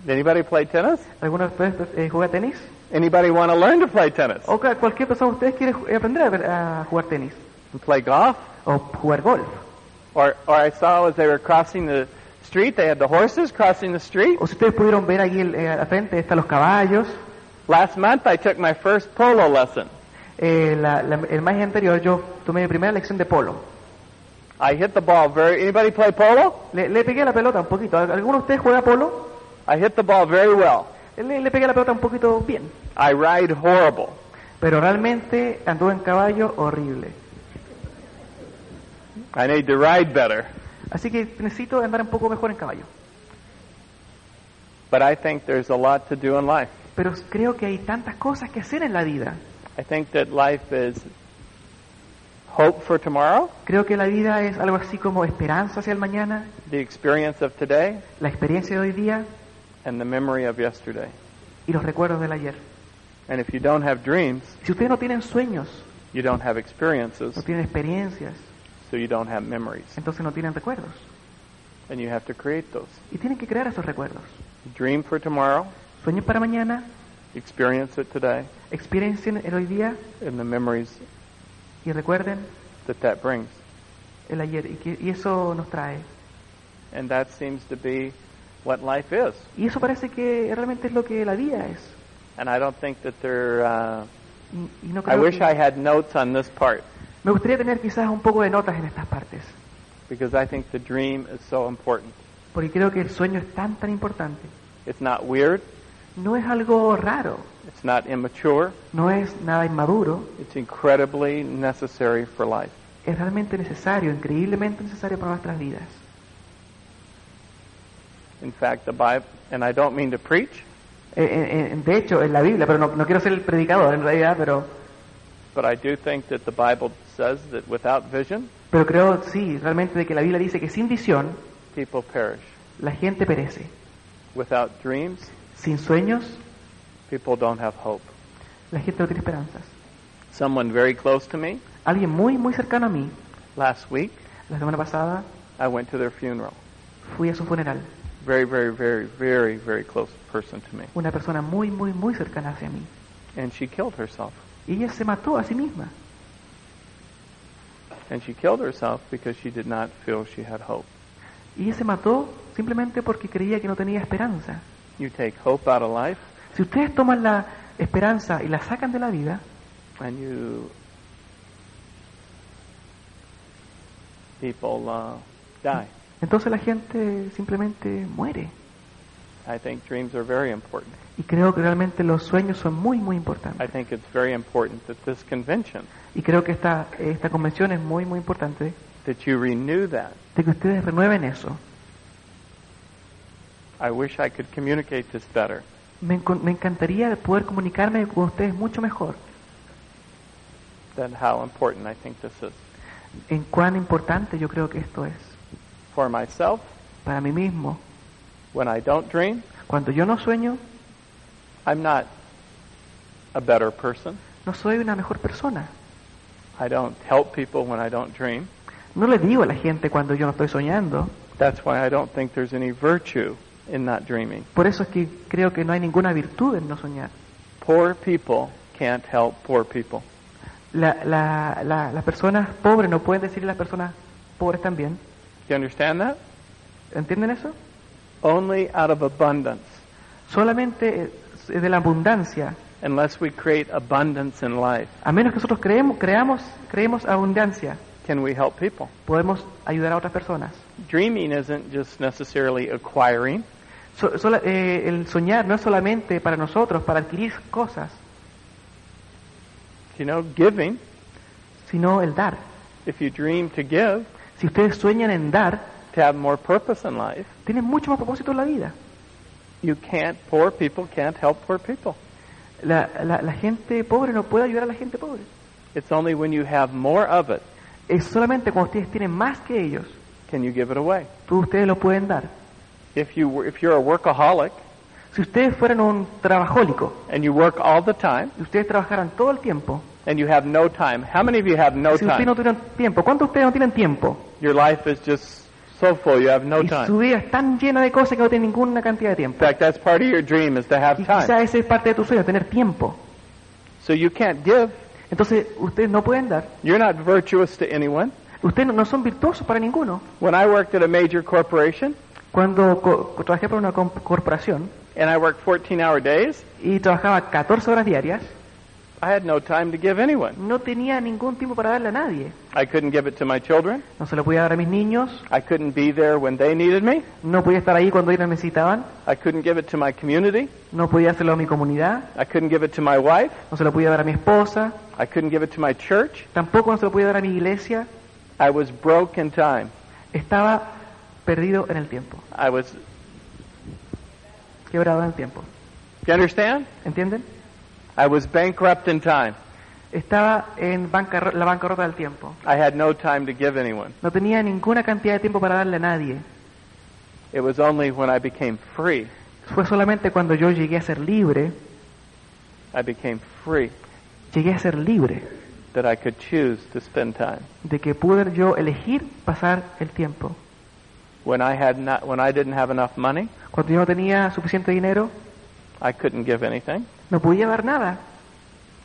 S3: Did <laughs> anybody play tennis?
S2: ¿Alguno de ustedes eh, juega tenis?
S3: Anybody want to learn to play tennis?
S2: ¿O cualquier persona de ustedes quiere aprender a, a jugar tenis?
S3: And play golf?
S2: ¿O jugar golf?
S3: Or, or I saw as they were crossing the street, they had the horses crossing the street.
S2: ¿O si ustedes pudieron ver el- eh, al frente, están los caballos?
S3: Last month I took my first polo lesson.
S2: Eh, la- la- el mes anterior yo tomé mi primera lección de polo.
S3: I hit the ball very, anybody play polo?
S2: Le, le pegué la pelota un poquito. ¿Alguno de ustedes juega polo?
S3: I hit the ball very well.
S2: Le, le pegué la pelota un poquito bien.
S3: I ride horrible.
S2: Pero realmente anduve en caballo horrible.
S3: I need to ride better.
S2: Así que necesito andar un poco mejor en caballo.
S3: But I think there's a lot to do in life.
S2: Pero creo que hay tantas cosas que hacer en la vida.
S3: I think that life is hope for tomorrow,
S2: Creo que la vida es algo así como esperanza hacia el mañana,
S3: the experience of today,
S2: la experiencia de hoy día
S3: and the memory of yesterday.
S2: y los recuerdos del ayer.
S3: And if you don't have dreams,
S2: Si ustedes no tienen sueños,
S3: you don't have experiences,
S2: no tienen experiencias,
S3: so you don't have memories.
S2: entonces no tienen recuerdos.
S3: And you have to create those.
S2: Y tienen que crear esos recuerdos.
S3: Dream for tomorrow,
S2: Sueñen para mañana,
S3: experience it today,
S2: experiencien el hoy día
S3: and the memories
S2: y recuerden
S3: that that brings.
S2: el ayer. Y, que- y eso nos trae.
S3: And that seems to be what life is.
S2: Y eso parece que realmente es lo que la vida es.
S3: And I don't think that there. Uh,
S2: Y, y no
S3: I
S2: creo
S3: wish
S2: que-
S3: I had notes on this part
S2: Me gustaría tener quizás un poco de notas en estas partes,
S3: because I think the dream is so important.
S2: porque creo que el sueño es tan, tan importante.
S3: It's not weird.
S2: No es algo raro,
S3: It's not immature.
S2: no es nada inmaduro,
S3: It's incredibly necessary for life.
S2: es realmente necesario, increíblemente necesario para nuestras vidas.
S3: In fact, the Bible, and I don't mean to preach,
S2: Eh, eh, eh, de hecho, en la Biblia, pero no, no quiero ser el predicador en realidad, pero,
S3: but I do think that the Bible says that without vision,
S2: pero creo, sí, realmente de que la Biblia dice que sin visión
S3: people perish.
S2: la gente perece.
S3: Without dreams,
S2: Sin sueños
S3: people don't have hope.
S2: la gente no tiene esperanzas.
S3: Someone very close to me
S2: Alguien muy, muy cercano a mí,
S3: last week,
S2: la semana pasada,
S3: I went to their funeral.
S2: fui a su funeral.
S3: Very, very, very, very, very close person to me.
S2: Una persona muy, muy, muy cercana hacia mí.
S3: And she killed herself.
S2: Y ella se mató a sí misma.
S3: And she killed herself because she did not feel she had hope.
S2: Y ella se mató simplemente porque creía que no tenía esperanza.
S3: You take hope out of life
S2: Si ustedes toman la esperanza y la sacan de la vida,
S3: and you people uh, die.
S2: entonces la gente simplemente muere.
S3: I think dreams are very important.
S2: Y creo que realmente los sueños son muy, muy
S3: I
S2: importantes.
S3: think it's very important that this convention
S2: Y creo que esta, esta convención es muy, muy importante
S3: that you renew that.
S2: de que ustedes renueven eso.
S3: I wish I could communicate this better.
S2: Me, me encantaría poder comunicarme con ustedes mucho mejor
S3: Than how important I think this is.
S2: en cuán importante yo creo que esto es.
S3: For myself,
S2: Para mí mismo,
S3: when I don't dream,
S2: cuando yo no sueño,
S3: I'm not a better person.
S2: no soy una mejor persona.
S3: I don't help people when I don't dream.
S2: No le digo a la gente cuando yo no estoy soñando.
S3: That's why I don't think there's any virtue in not dreaming.
S2: Por eso es que creo que no hay ninguna virtud en no soñar.
S3: Poor people can't help poor people.
S2: La- la- la- las personas pobres no pueden decirle a las personas pobres también.
S3: You understand that?
S2: ¿Entienden eso?
S3: Only out of abundance.
S2: Solamente de la abundancia.
S3: Unless we create abundance in life,
S2: A menos que nosotros creemos, creamos, creemos abundancia,
S3: can we help people?
S2: podemos ayudar a otras personas.
S3: Dreaming isn't just necessarily acquiring.
S2: So- eh, el soñar no es solamente para nosotros, para adquirir cosas,
S3: You know, giving.
S2: sino el dar.
S3: If you dream to give,
S2: Si ustedes sueñan en dar,
S3: to have more purpose in life,
S2: tienen mucho más propósito en la vida.
S3: you can't, poor people can't help poor people.
S2: La, la- la gente pobre no puede ayudar a la gente pobre.
S3: It's only when you have more of it
S2: Es solamente cuando ustedes tienen más que ellos,
S3: can you give it away.
S2: tú ustedes lo pueden dar.
S3: If you were- if you're a workaholic
S2: Si ustedes fueran un trabajólico
S3: and you work all the time
S2: y ustedes trabajaran todo el tiempo,
S3: and you have no time, how many of you have no
S2: si ustedes
S3: time?
S2: no tuvieran tiempo, ¿cuántos de ustedes no tienen tiempo?
S3: Your life is just so full, you have no
S2: y su
S3: time.
S2: vida es tan llena de cosas que no tienen ninguna cantidad de
S3: In
S2: tiempo.
S3: fact, that's part of your dream is to have
S2: Y quizá
S3: time.
S2: esa es parte de tu sueño, tener tiempo.
S3: So you can't give.
S2: Entonces, ustedes no pueden dar.
S3: You're not virtuous to anyone.
S2: Ustedes no, no son virtuosos para ninguno.
S3: When I worked at a major corporation
S2: Cuando co- trabajé para una corporación
S3: and I worked 14-hour days,
S2: y trabajaba 14 horas diarias,
S3: I had no time to give anyone.
S2: no tenía ningún tiempo para darle a nadie.
S3: I couldn't give it to my children.
S2: No se lo podía dar a mis niños,
S3: I couldn't be there when they needed me.
S2: no podía estar ahí cuando ellos necesitaban,
S3: I couldn't give it to my community.
S2: no podía hacerlo a mi comunidad,
S3: I couldn't give it to my wife.
S2: no se lo podía dar a mi esposa,
S3: I couldn't give it to my church.
S2: tampoco no se lo podía dar a mi iglesia.
S3: I was broke in time.
S2: Estaba perdido en el tiempo,
S3: I was,
S2: quebrado en el tiempo.
S3: you understand?
S2: ¿Entienden?
S3: I was bankrupt in time.
S2: estaba en bancarro- la bancarrota del tiempo.
S3: I had no time to give anyone.
S2: No tenía ninguna cantidad de tiempo para darle a nadie.
S3: It was only when I became free,
S2: Fue solamente cuando yo llegué a ser libre,
S3: I became free,
S2: llegué a ser libre,
S3: that I could choose to spend time.
S2: de que pude yo elegir pasar el tiempo.
S3: When I had not, when I didn't have enough money,
S2: Cuando yo no tenía suficiente dinero,
S3: I couldn't give anything.
S2: no podía dar nada.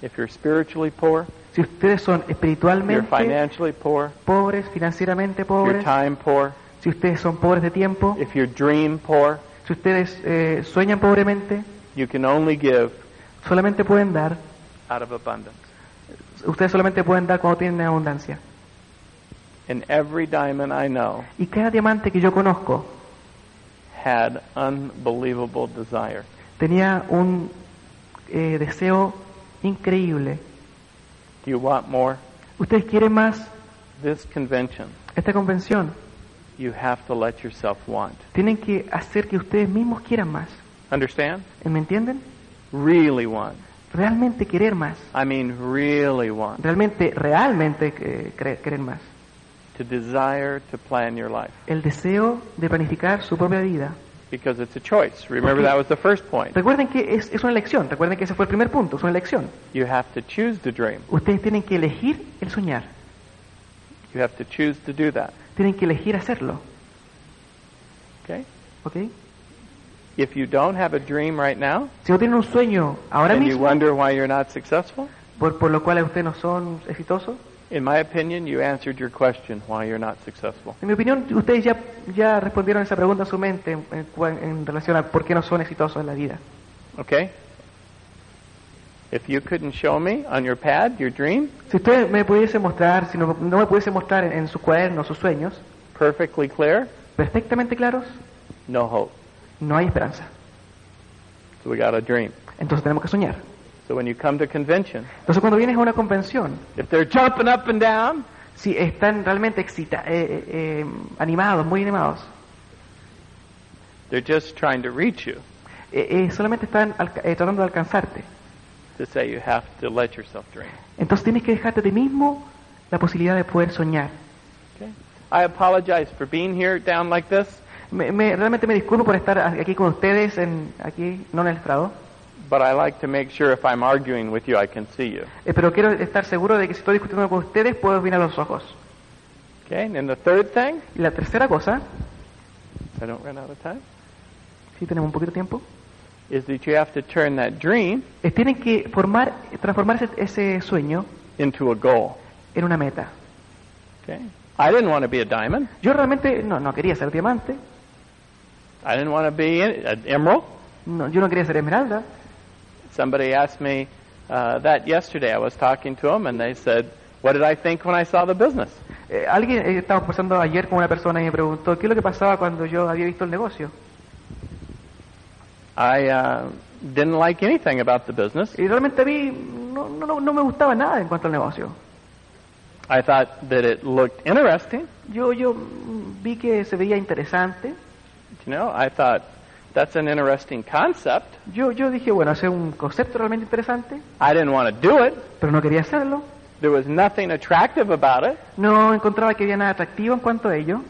S3: If you're spiritually poor,
S2: Si ustedes son
S3: you're
S2: espiritualmente
S3: financially poor,
S2: pobres, financieramente
S3: if you're
S2: pobres,
S3: time poor,
S2: si ustedes son pobres de tiempo,
S3: if you're dream poor,
S2: si ustedes eh, sueñan pobremente,
S3: you can only give
S2: solamente pueden dar,
S3: out of abundance.
S2: ustedes solamente pueden dar cuando tienen abundancia.
S3: And every diamond I know
S2: Y cada diamante que yo conozco
S3: had unbelievable desire.
S2: tenía un eh, deseo increíble.
S3: Do you want more?
S2: ¿Ustedes quieren más?
S3: This convention,
S2: Esta convención
S3: you have to let yourself want.
S2: tienen que hacer que ustedes mismos quieran más.
S3: Understand?
S2: ¿Me entienden?
S3: Really want.
S2: Realmente querer más.
S3: I mean, really want.
S2: Realmente, realmente eh, querer más.
S3: To desire to plan your life.
S2: El deseo de planificar su propia vida.
S3: Because it's a choice. Remember,
S2: Porque-
S3: that was the first point.
S2: Recuerden que es, es una elección. Recuerden que ese fue el primer punto. Es una elección.
S3: You have to choose to dream.
S2: Ustedes tienen que elegir el soñar.
S3: You have to choose to do that.
S2: Tienen que elegir hacerlo.
S3: Okay?
S2: ¿Ok?
S3: If you don't have a dream right now,
S2: Si no tienen un sueño ahora
S3: and you
S2: mismo,
S3: wonder why you're not successful,
S2: por, por lo cual ustedes no son exitosos,
S3: in my opinion, you answered your question why you're not successful.
S2: en mi opinión, ustedes ya, ya respondieron esa pregunta en su mente en, en relación a por qué no son exitosos en la vida.
S3: Okay? If you couldn't show me on your pad your dream,
S2: Si ustedes me pudiesen mostrar, si no, no me pudiesen mostrar en, en sus cuadernos sus sueños,
S3: perfectly clear,
S2: perfectamente claros,
S3: no hope.
S2: no hay esperanza.
S3: So we got a dream.
S2: Entonces tenemos que soñar.
S3: So when you come to convention,
S2: Entonces cuando vienes a una convención,
S3: if they're jumping up and down,
S2: si están realmente excita eh, eh, eh, animados, muy animados,
S3: they're just trying to reach you
S2: eh, eh, solamente están eh, tratando de alcanzarte.
S3: to say you have to let yourself dream.
S2: Entonces tienes que dejarte ti mismo la posibilidad de poder soñar.
S3: Okay? I apologize for being here down like this,
S2: Me, me- realmente me disculpo por estar aquí con ustedes, en, aquí, no en el estrado,
S3: but I like to make sure if I'm arguing with you, I can see you.
S2: eh, pero quiero estar seguro de que si estoy discutiendo con ustedes puedo mirar los ojos.
S3: Okay? And then the third thing,
S2: Y la tercera cosa,
S3: I don't run out of time,
S2: si tenemos un poquito de tiempo,
S3: is that you have to turn that dream
S2: es tienen que formar, transformar ese, ese sueño
S3: into a goal.
S2: en una meta.
S3: Okay? I didn't want to be a diamond.
S2: Yo realmente no, no quería ser diamante,
S3: I didn't want to be an emerald.
S2: no, yo no quería ser esmeralda.
S3: Somebody asked me uh, that yesterday. I was talking to them, and they said, "What did I think when I saw the business?"
S2: Eh, alguien, eh, estaba conversando ayer con una persona y me preguntó qué es lo que pasaba cuando yo había visto el negocio.
S3: I uh, didn't like anything about the business.
S2: Y realmente a mí no, no, no- me gustaba nada en cuanto al negocio.
S3: I thought that it looked interesting.
S2: Yo, yo vi que se veía interesante.
S3: You know, I thought that's an interesting concept.
S2: Yo, yo dije, bueno, ese es un concepto realmente interesante,
S3: I didn't want to do it.
S2: pero no quería hacerlo.
S3: There was nothing attractive about it.
S2: No encontraba que había nada atractivo en cuanto a ello.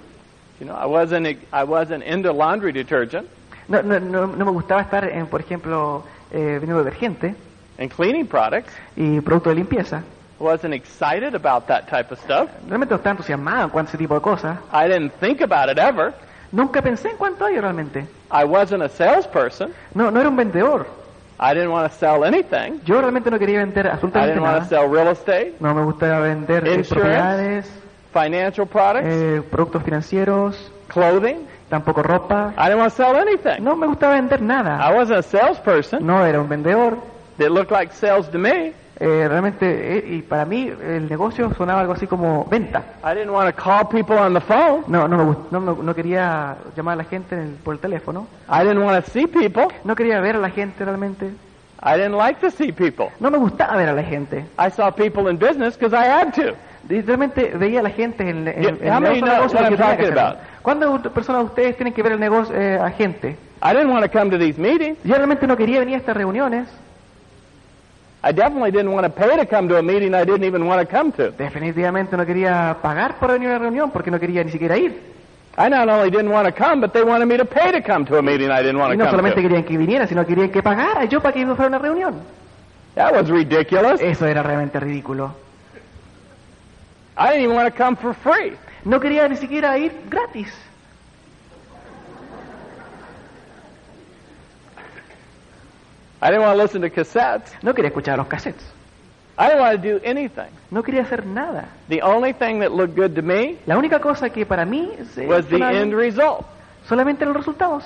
S3: You know, I wasn't I wasn't into laundry detergent
S2: No, no, no, no me gustaba estar, en, por ejemplo, eh, vendiendo detergente
S3: and cleaning products.
S2: y productos de limpieza.
S3: I wasn't excited about that type of stuff.
S2: Realmente no estaba entusiasmado en cuanto a ese tipo de cosas.
S3: I didn't think about it ever.
S2: Nunca pensé en a ello realmente.
S3: I wasn't a salesperson.
S2: No, no era un vendedor.
S3: I didn't want to sell anything.
S2: Yo realmente no quería vender
S3: I
S2: absolutamente
S3: didn't want to
S2: nada.
S3: sell real estate,
S2: No me gustaba vender
S3: Insurance.
S2: propiedades,
S3: financial products,
S2: eh, productos financieros,
S3: clothing.
S2: tampoco ropa.
S3: I didn't want to sell anything.
S2: No me gustaba vender nada.
S3: I wasn't a salesperson.
S2: No era un vendedor.
S3: It looked like sales to me.
S2: Eh, realmente, eh, y para mí el negocio sonaba algo así como venta.
S3: I didn't want to call people on the phone.
S2: No, no, me gust- no, no quería llamar a la gente en el- por el teléfono.
S3: I didn't want to see people.
S2: No quería ver a la gente realmente.
S3: I didn't like to see people.
S2: No me gustaba ver a la gente.
S3: I saw people in business because I had to.
S2: Y realmente veía a la gente en, en,
S3: Yeah,
S2: en
S3: how
S2: el
S3: many
S2: negocio
S3: know
S2: negocio
S3: what
S2: porque
S3: I'm
S2: tenía que
S3: talking
S2: hacerlo.
S3: about?
S2: ¿Cuántas personas de ustedes tienen que ver el negocio eh, a gente?
S3: I didn't want to come to these meetings.
S2: Yo realmente no quería venir a estas reuniones.
S3: I definitely didn't want to pay to come to a meeting I didn't even want to come to.
S2: Definitivamente no quería pagar por venir a una reunión porque no quería ni siquiera ir.
S3: I not only didn't want to come, but they wanted me to pay to come to a meeting I didn't want to
S2: no
S3: come
S2: solamente
S3: to.
S2: querían que viniera, sino querían que pagara yo para que fuera a una reunión.
S3: That was ridiculous.
S2: Eso era realmente ridículo.
S3: I didn't even want to come for free.
S2: No quería ni siquiera ir gratis.
S3: I didn't want to listen to cassettes.
S2: No quería escuchar los cassettes.
S3: I didn't want to do anything.
S2: No quería hacer nada.
S3: The only thing that looked good to me
S2: La única cosa que para mí se-
S3: was the end result.
S2: solamente los resultados.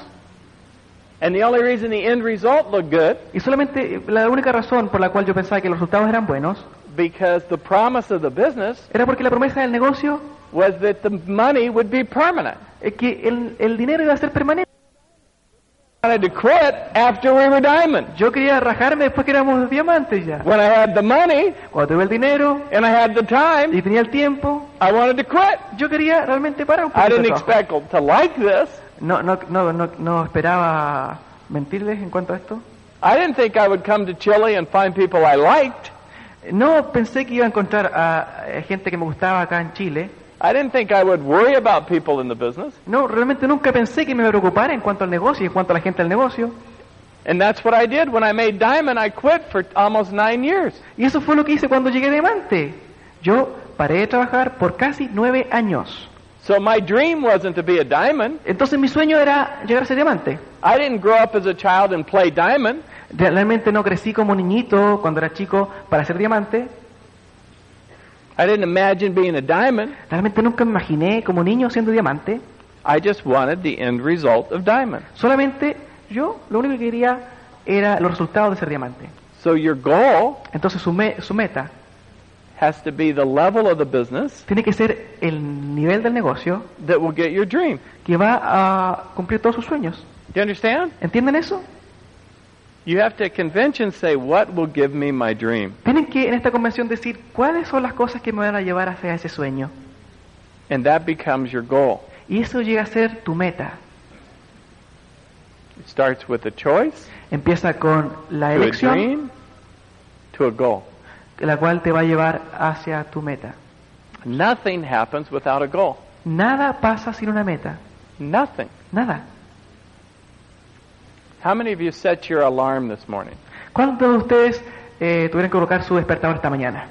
S3: And the only reason the end result looked good
S2: Y solamente la única razón por la cual yo pensaba que los resultados eran buenos
S3: because the promise of the business
S2: era porque la promesa del negocio
S3: was that the money would be permanent.
S2: es que el, el dinero iba a ser permanente.
S3: I wanted to quit after we were diamond.
S2: Yo quería rajarme después que éramos diamantes ya.
S3: When I had the money
S2: Cuando tuve el dinero
S3: and I had the time,
S2: y tenía el tiempo,
S3: I wanted to quit.
S2: yo quería realmente parar un
S3: I
S2: poquito.
S3: didn't expect to like this.
S2: No, no, no, no, no esperaba mentirles en cuanto a esto.
S3: I didn't think I would come to Chile and find people I liked.
S2: No pensé que iba a encontrar a gente que me gustaba acá en Chile.
S3: I didn't think I would worry about people in the business.
S2: No, realmente nunca pensé que me iba a preocupar en cuanto al negocio y en cuanto a la gente del negocio.
S3: And that's what I did when I made diamond. I quit for almost nine years.
S2: Y eso fue lo que hice cuando llegué a Diamante. Yo paré de trabajar por casi nueve años.
S3: So my dream wasn't to be a diamond.
S2: Entonces mi sueño era llegar a ser diamante.
S3: I didn't grow up as a child and play diamond.
S2: Realmente no crecí como niñito cuando era chico para ser diamante.
S3: I didn't imagine being a diamond.
S2: Realmente nunca me imaginé como niño siendo diamante.
S3: I just wanted the end result of diamond.
S2: Solamente yo lo único que quería era los resultados de ser diamante.
S3: So your goal
S2: Entonces su, me- su meta
S3: has to be the level of the business
S2: tiene que ser el nivel del negocio
S3: that will get your dream.
S2: que va a cumplir todos sus sueños.
S3: Do you understand?
S2: ¿Entienden eso?
S3: You have to convention say, what will give me my dream?
S2: Tienen que en esta convención decir cuáles son las cosas que me van a llevar hacia ese sueño.
S3: And that becomes your goal.
S2: Y eso llega a ser tu meta.
S3: It starts with a choice,
S2: Empieza con la
S3: to a
S2: elección,
S3: dream, to a goal.
S2: la cual te va a llevar hacia tu meta.
S3: Nothing happens without a goal.
S2: Nada pasa sin una meta.
S3: Nothing.
S2: Nada.
S3: How many of you set your alarm this morning?
S2: ¿Cuántos de ustedes eh, tuvieron que colocar su despertador esta mañana?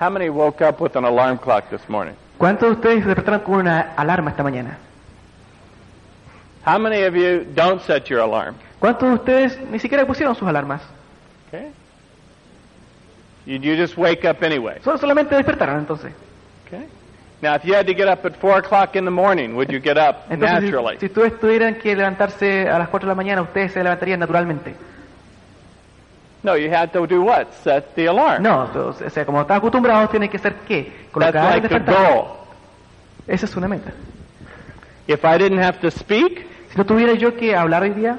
S3: How many woke up with an alarm clock this morning?
S2: ¿Cuántos de ustedes se despertaron con una alarma esta mañana?
S3: How many of you don't set your alarm?
S2: ¿Cuántos de ustedes ni siquiera pusieron sus alarmas?
S3: Okay. You, you just wake up anyway.
S2: Solo solamente despertaron entonces.
S3: Okay. Now, if you had to get up at four o'clock in the morning, would you get up
S2: Entonces,
S3: naturally?
S2: si, ustedes tuvieran que levantarse a las 4 de la mañana, ustedes se levantarían naturalmente.
S3: No, you had to do what? Set the alarm.
S2: No, o sea, como están acostumbrados, tienen que hacer qué?
S3: That's
S2: Colocar el
S3: like
S2: despertador.
S3: goal.
S2: Esa es una meta.
S3: If I didn't have to speak,
S2: Si no tuviera yo que hablar hoy día,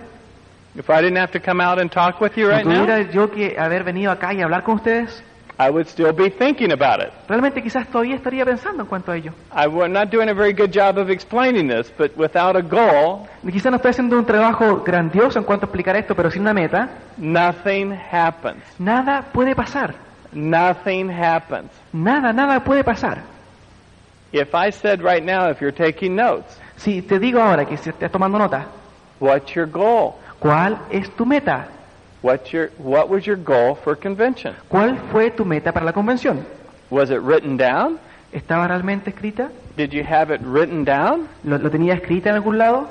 S3: if I didn't have to come out and talk with you
S2: si
S3: right
S2: no tuviera
S3: now,
S2: yo que haber venido acá y hablar con ustedes,
S3: I would still be thinking about it.
S2: realmente quizás todavía estaría pensando en cuanto a ello.
S3: I, am not doing a very good job of explaining this, but without a goal,
S2: Quizás no estoy haciendo un trabajo grandioso en cuanto a explicar esto, pero sin una meta,
S3: nothing happens.
S2: nada puede pasar.
S3: Nothing happens.
S2: Nada, nada puede pasar.
S3: If I said right now, if you're taking notes,
S2: Si te digo ahora que si estás tomando nota,
S3: what's your goal?
S2: ¿cuál es tu meta?
S3: What's your, what was your goal for convention?
S2: ¿Cuál fue tu meta para la convención?
S3: Was it written down?
S2: ¿Estaba realmente escrita?
S3: Did you have it written down?
S2: ¿Lo, lo tenía escrita en algún lado?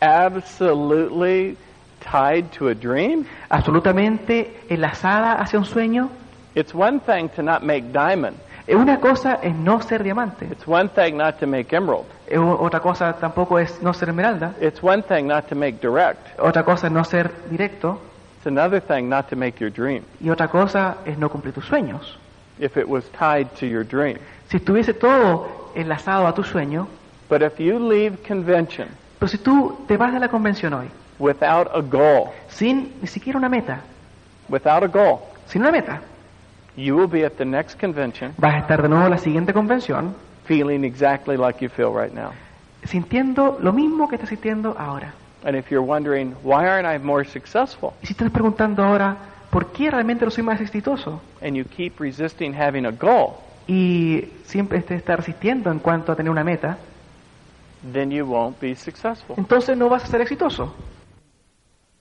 S3: Absolutely tied to a dream?
S2: ¿Absolutamente enlazada hacia un sueño?
S3: It's one thing to not make diamond.
S2: Una cosa es no ser diamante.
S3: It's one thing not to make emerald.
S2: Otra cosa tampoco es no ser esmeralda.
S3: It's one thing not to make direct.
S2: Otra cosa es no ser directo.
S3: It's another thing not to make your dream.
S2: Y otra cosa es no cumplir tus sueños.
S3: If it was tied to your dream.
S2: Si estuviese todo enlazado a tu sueño,
S3: But if you leave convention
S2: pero si tú te vas de la convención hoy
S3: without a goal,
S2: sin ni siquiera una meta,
S3: without a goal,
S2: sin una meta,
S3: you will be at the next convention
S2: vas a estar de nuevo en la siguiente convención
S3: feeling exactly like you feel right now.
S2: sintiendo lo mismo que estás sintiendo ahora.
S3: And if you're wondering, why aren't I more successful?
S2: Y si estás preguntando ahora, ¿por qué realmente no soy más exitoso?
S3: And you keep resisting having a goal,
S2: Y siempre te está resistiendo en cuanto a tener una meta,
S3: then you won't be successful.
S2: entonces no vas a ser exitoso.